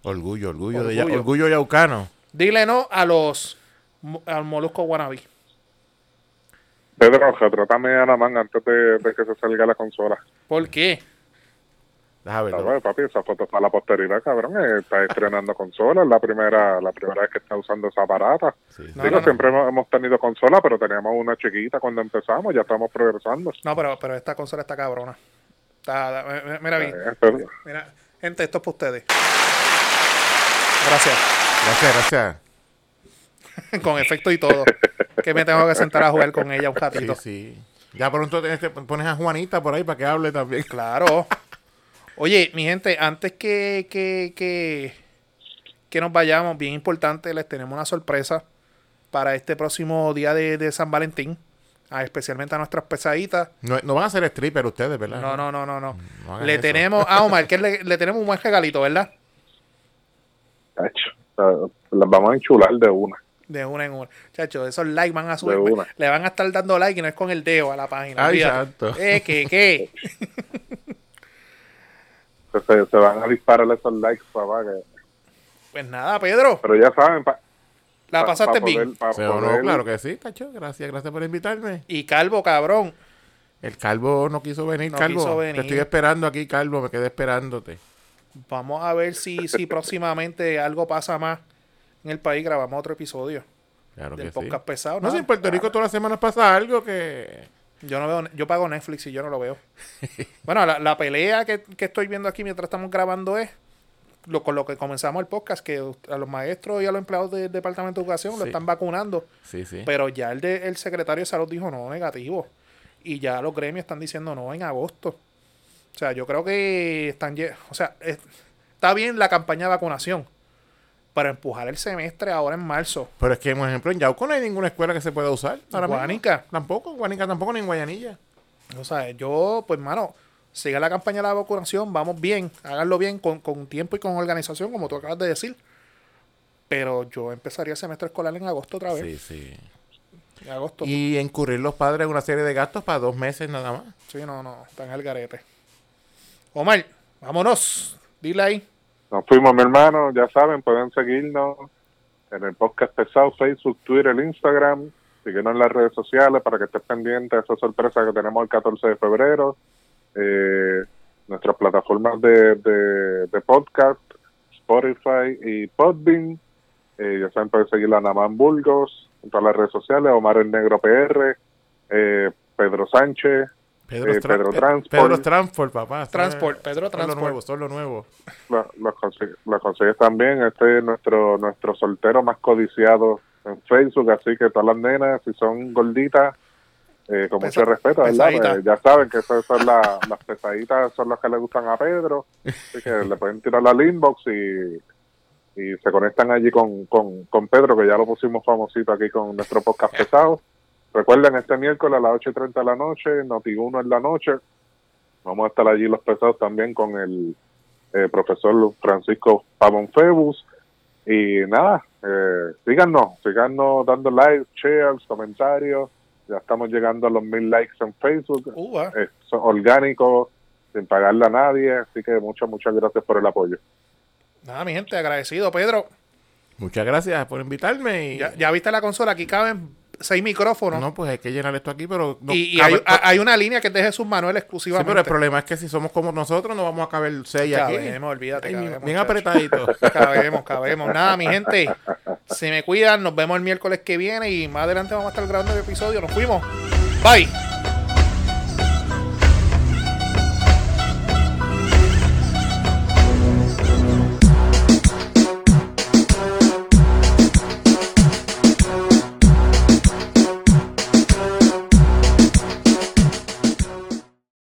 Speaker 2: Orgullo, orgullo, de ya-
Speaker 1: Orgullo.
Speaker 2: yaucano.
Speaker 1: Dile no a los al molusco wannabe.
Speaker 3: Pedro, retrátame a Naman antes de, de que se salga la consola.
Speaker 1: ¿Por qué?
Speaker 2: Déjame verlo.
Speaker 3: ¿Sabes, papi? Esa foto para la posteridad, cabrón. eh, Está estrenando consola. Es la primera, la primera vez que está usando esa barata.
Speaker 2: Sí.
Speaker 1: No,
Speaker 3: Digo,
Speaker 1: no, no.
Speaker 3: siempre hemos, hemos tenido consola, pero teníamos una chiquita cuando empezamos. Ya estamos progresando.
Speaker 1: No, pero, pero esta consola está cabrona. Está, mira, mira, bien.
Speaker 3: Eh, pero-
Speaker 1: mira, gente, esto es para ustedes. Gracias.
Speaker 2: Gracias, gracias.
Speaker 1: Con efecto y todo. que me tengo que sentar a jugar con ella un ratito.
Speaker 2: sí. Ya pronto te- te pones a Juanita por ahí para que hable también.
Speaker 1: Claro. Oye, mi gente, antes que, que, que, que nos vayamos, bien importante, les tenemos una sorpresa para este próximo día de, de San Valentín. ah, especialmente a nuestras pesaditas.
Speaker 2: No, no van a ser stripper ustedes, ¿verdad?
Speaker 1: No, no, no, no, no.
Speaker 2: No hagan
Speaker 1: Le
Speaker 2: eso.
Speaker 1: tenemos, a Omar, que le, le tenemos un buen regalito, ¿verdad?
Speaker 3: Las vamos a enchular de una.
Speaker 1: De una en una. Chacho, esos likes van a
Speaker 3: De
Speaker 1: subir.
Speaker 3: una.
Speaker 1: Le van a estar dando like y no es con el dedo a la página.
Speaker 2: Ay,
Speaker 1: olvídate.
Speaker 2: santo.
Speaker 1: Eh, ¿qué, qué?
Speaker 3: Se, se van a disparar esos likes, papá. que-
Speaker 1: Pues nada, Pedro.
Speaker 3: pero ya saben, pa-
Speaker 1: La
Speaker 3: pa-
Speaker 1: pasaste
Speaker 3: pa
Speaker 1: bien.
Speaker 3: poder-
Speaker 2: no, claro que sí, Tacho. Gracias, gracias por invitarme.
Speaker 1: Y Calvo, cabrón.
Speaker 2: El calvo no quiso venir,
Speaker 1: No
Speaker 2: calvo.
Speaker 1: quiso venir.
Speaker 2: Te estoy esperando aquí, calvo. Me quedé esperándote.
Speaker 1: Vamos a ver si, si próximamente algo pasa más en el país. Grabamos otro episodio
Speaker 2: Claro
Speaker 1: del
Speaker 2: que sí.
Speaker 1: podcast pesado.
Speaker 2: No
Speaker 1: nada.
Speaker 2: sé, en Puerto Rico todas las semanas pasa algo que...
Speaker 1: Yo no veo, yo pago Netflix y yo no lo veo. bueno, la, la pelea que, que estoy viendo aquí mientras estamos grabando es lo, con lo que comenzamos el podcast, que a los maestros y a los empleados del Departamento de Educación lo están vacunando,
Speaker 2: Sí, sí.
Speaker 1: pero ya el, de- el secretario de salud dijo no, negativo. Y ya los gremios están diciendo no en agosto. O sea, yo creo que están... O sea, es- está bien la campaña de vacunación, pero empujar el semestre ahora en marzo.
Speaker 2: Pero es que, por ejemplo, en Yauco no hay ninguna escuela que se pueda usar. mismo.
Speaker 1: Guánica.
Speaker 2: Tampoco, Guanica tampoco, ni en Guayanilla.
Speaker 1: O sea, yo, pues, mano, siga la campaña de la vacunación, vamos bien, háganlo bien, con, con tiempo y con organización, como tú acabas de decir. Pero yo empezaría el semestre escolar en agosto otra vez.
Speaker 2: Sí, sí.
Speaker 1: En agosto.
Speaker 2: Y incurrir los padres en una serie de gastos para dos meses nada más.
Speaker 1: Sí, no, no, está en el garete. Omar, vámonos. Dile ahí.
Speaker 3: Nos fuimos, mi hermano. Ya saben, pueden seguirnos en el podcast pesado, Facebook, Twitter, Instagram. Síguenos en las redes sociales para que estés pendiente de esa sorpresa que tenemos el 14 de febrero. Eh, nuestras plataformas de, de, podcast, Spotify y Podbean. Eh, ya saben, pueden seguir a Namán Burgos en todas las redes sociales, Omar el Negro PR, eh, Pedro Sánchez,
Speaker 2: Pedro,
Speaker 3: Eh,
Speaker 2: Tra-
Speaker 3: Pedro
Speaker 2: Pe-
Speaker 3: Transport.
Speaker 2: Pedro Transport, papá.
Speaker 1: Transport, Pedro
Speaker 2: son lo
Speaker 1: Transport.
Speaker 2: nuevo, son lo nuevo.
Speaker 3: lo- los consigues, lo consigues también. Este es nuestro nuestro soltero más codiciado en Facebook, así que todas las nenas, si son gorditas, eh, con
Speaker 1: Pesa-
Speaker 3: mucho respeto, ¿verdad? Pues ya saben que esas son la- las pesaditas, son las que le gustan a Pedro, así que le pueden tirar la inbox y, y se conectan allí con, con, con Pedro, que ya lo pusimos famosito aquí con nuestro podcast pesado. Recuerden, este miércoles a las 8 y 30 de la noche, Noti1 en la noche, vamos a estar allí los pesados también con el eh, profesor Francisco Pavón Febus. Y nada, eh, síganos, síganos dando likes, shares, comentarios. Ya estamos llegando a los mil likes en Facebook.
Speaker 1: Uh.
Speaker 3: Eh, son orgánicos, sin pagarle a nadie. Así que muchas, muchas gracias por el apoyo.
Speaker 1: Nada, mi gente, agradecido, Pedro.
Speaker 2: Muchas gracias por invitarme. Y,
Speaker 1: Ya, ya viste la consola, aquí caben seis micrófonos.
Speaker 2: No, pues hay que llenar esto aquí, pero... No
Speaker 1: y y hay, hay una línea que es de Jesús Manuel
Speaker 2: Sí,
Speaker 1: exclusivamente.
Speaker 2: pero el problema es que si somos como nosotros, no vamos a caber seis aquí.
Speaker 1: Cabemos, olvídate,
Speaker 2: Ay,
Speaker 1: cabemos,
Speaker 2: bien apretadito.
Speaker 1: Cabemos, cabemos. Nada, mi gente. Se me cuidan. Nos vemos el miércoles que viene y más adelante vamos a estar grabando el episodio. Nos fuimos. Bye.